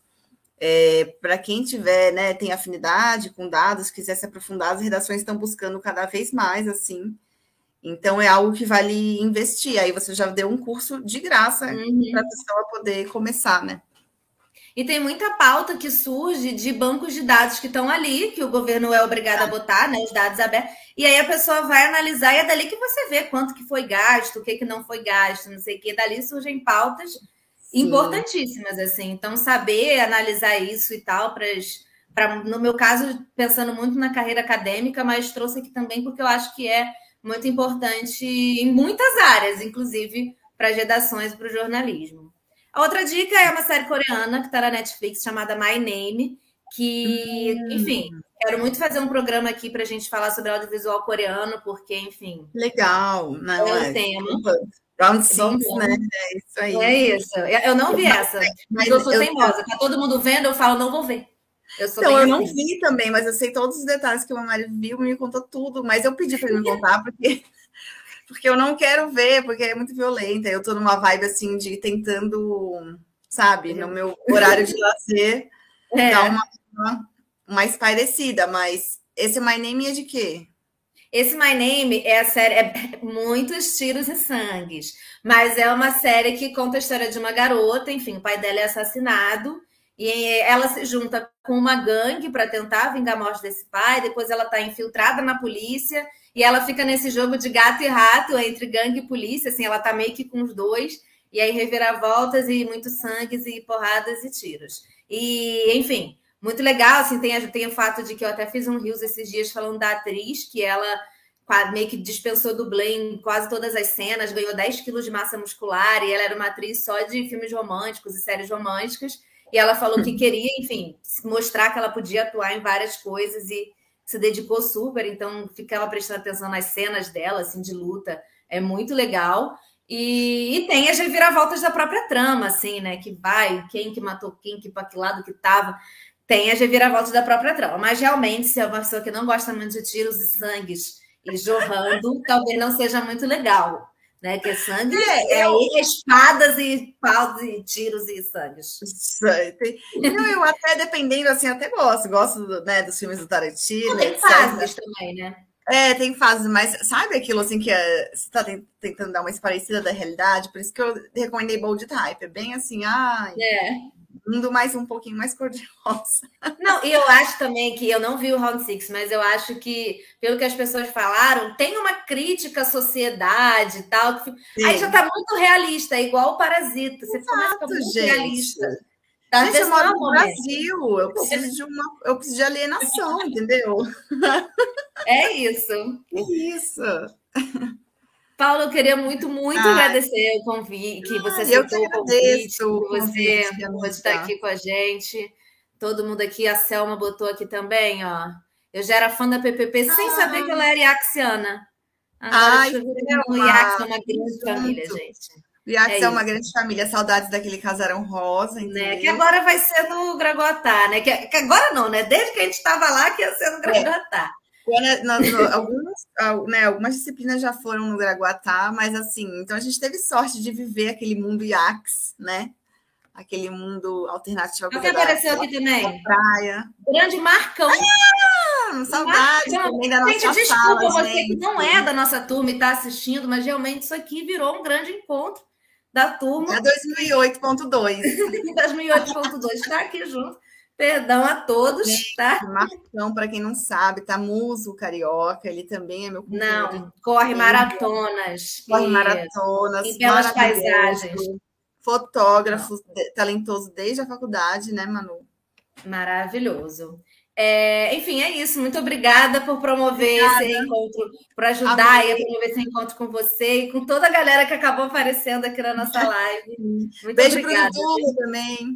é, para quem tiver, né, tem afinidade com dados, quiser se aprofundar, as redações estão buscando cada vez mais, assim. Então, é algo que vale investir. Aí você já deu um curso de graça uhum. para a pessoa poder começar, né? E tem muita pauta que surge de bancos de dados que estão ali, que o governo é obrigado a botar, né, os dados abertos. E aí a pessoa vai analisar e é dali que você vê quanto que foi gasto, o que, que não foi gasto, não sei o que. Dali surgem pautas importantíssimas, assim. Então, saber analisar isso e tal, para, no meu caso, pensando muito na carreira acadêmica, mas trouxe aqui também porque eu acho que é muito importante em muitas áreas, inclusive para as redações e para o jornalismo. A outra dica é uma série coreana que está na Netflix chamada My Name, que, hum. enfim, quero muito fazer um programa aqui para a gente falar sobre audiovisual coreano, porque, enfim. Legal, não é, é o tema. Round Six, né? É isso aí. É isso. Eu não vi essa, mas eu sou eu, teimosa. Tá todo mundo vendo, eu falo, não vou ver. Eu então, eu não vi também, mas eu sei todos os detalhes que o meu marido viu, me contou tudo, mas eu pedi para ele me contar, porque, porque eu não quero ver, porque é muito violenta. Eu tô numa vibe assim de tentando, sabe, no meu horário de lazer, é. dar uma, uma mais parecida, mas esse My Name é de quê? Esse My Name é a série, é muitos tiros e sangues, mas é uma série que conta a história de uma garota, enfim, o pai dela é assassinado, e ela se junta com uma gangue para tentar vingar a morte desse pai, depois ela está infiltrada na polícia, e ela fica nesse jogo de gato e rato entre gangue e polícia, assim, ela tá meio que com os dois, e aí reviravoltas e muitos sangues e porradas e tiros. E, enfim, muito legal, assim, tem, tem o fato de que eu até fiz um rios esses dias falando da atriz, que ela meio que dispensou dublê em quase todas as cenas, ganhou 10 quilos de massa muscular, e ela era uma atriz só de filmes românticos e séries românticas, e ela falou que queria, enfim, mostrar que ela podia atuar em várias coisas e se dedicou super, então ficava prestando atenção nas cenas dela, assim, de luta, é muito legal. E, e, tem as reviravoltas da própria trama, assim, né? Que vai, quem que matou quem, que para que lado que tava tem as reviravoltas da própria trama. Mas realmente, se é uma pessoa que não gosta muito de tiros e sangues e jorrando, talvez não seja muito legal. Né? Que é sangue é, é espadas e paus e tiros e sangues. Não, eu até, dependendo, assim, até gosto. Gosto né, dos filmes do Tarantino. Tem etc. fases também, né? É, tem fases, mas sabe aquilo assim que é, você está tentando dar uma parecida da realidade? Por isso que eu recomendei Bold Type. É bem assim, ai. É indo mais um pouquinho mais cor-de-rosa. Não, e eu acho também que eu não vi o Round Six, mas eu acho que, pelo que as pessoas falaram, tem uma crítica à sociedade e tal. Que... Aí já tá muito realista, é igual o Parasita. Você Exato, muito gente. realista. Tá gente, eu moro no Brasil, eu preciso de uma, eu preciso de alienação, entendeu? É isso. É isso. Paulo, eu queria muito, muito ah, agradecer o convite, que você aceitou o convite, que você pode estar aqui com a gente. Todo mundo aqui, a Selma botou aqui também, ó. Eu já era fã da PPP ah, sem saber que ela era iaxiana. Agora Ai, o Iax é uma grande família, gente. O Iax é, é, uma grande família, saudades daquele casarão rosa, né? Que agora vai ser no Gragoatá, né? Que, que, agora não, né? Desde que a gente estava lá, que ia ser no Gragoatá. É. algumas, né, algumas disciplinas já foram no Graguatá, mas assim, então a gente teve sorte de viver aquele mundo IACS, né? Aquele mundo alternativo. O que apareceu aqui também? Praia. Grande Marcão. Ah, saudade Marcão. também da nossa gente, desculpa sala, você gente. que não é da nossa turma e está assistindo, mas realmente isso aqui virou um grande encontro da turma. É 2008.2. 2008.2, está aqui junto. Perdão a todos, tá? Marcão, para quem não sabe, tá Muso Carioca, ele também é meu companheiro. Não, corre maratonas. Corre maratonas. Em belas paisagens. Fotógrafo, talentoso desde a faculdade, né, Manu? Maravilhoso. É, enfim, é isso. Muito obrigada por promover obrigada. esse encontro, por ajudar Amém. a promover esse encontro com você e com toda a galera que acabou aparecendo aqui na nossa live. Muito Beijo obrigada. Beijo para também.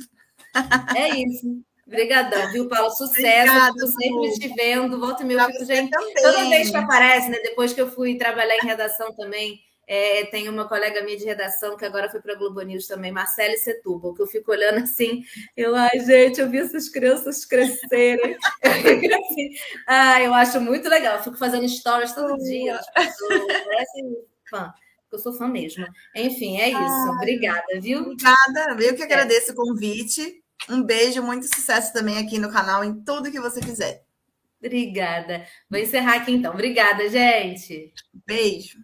É isso. Obrigadão, viu, Paulo? Sucesso. Obrigada, sempre te vendo. Volta e meia, fico, gente. Também. Toda vez que aparece, né? Depois que eu fui trabalhar em redação também, é, tem uma colega minha de redação que agora foi para a Globo News também, Marcele Setúbal, que eu fico olhando assim, eu, ai, gente, eu vi essas crianças crescerem. eu assim, ah, eu acho muito legal. Eu fico fazendo stories todo dia. Parece fã. Eu sou fã mesmo. Enfim, é isso. Obrigada, viu? Obrigada. Eu que agradeço o convite. Um beijo, muito sucesso também aqui no canal, em tudo que você fizer. Obrigada. Vou encerrar aqui então. Obrigada, gente. Beijo.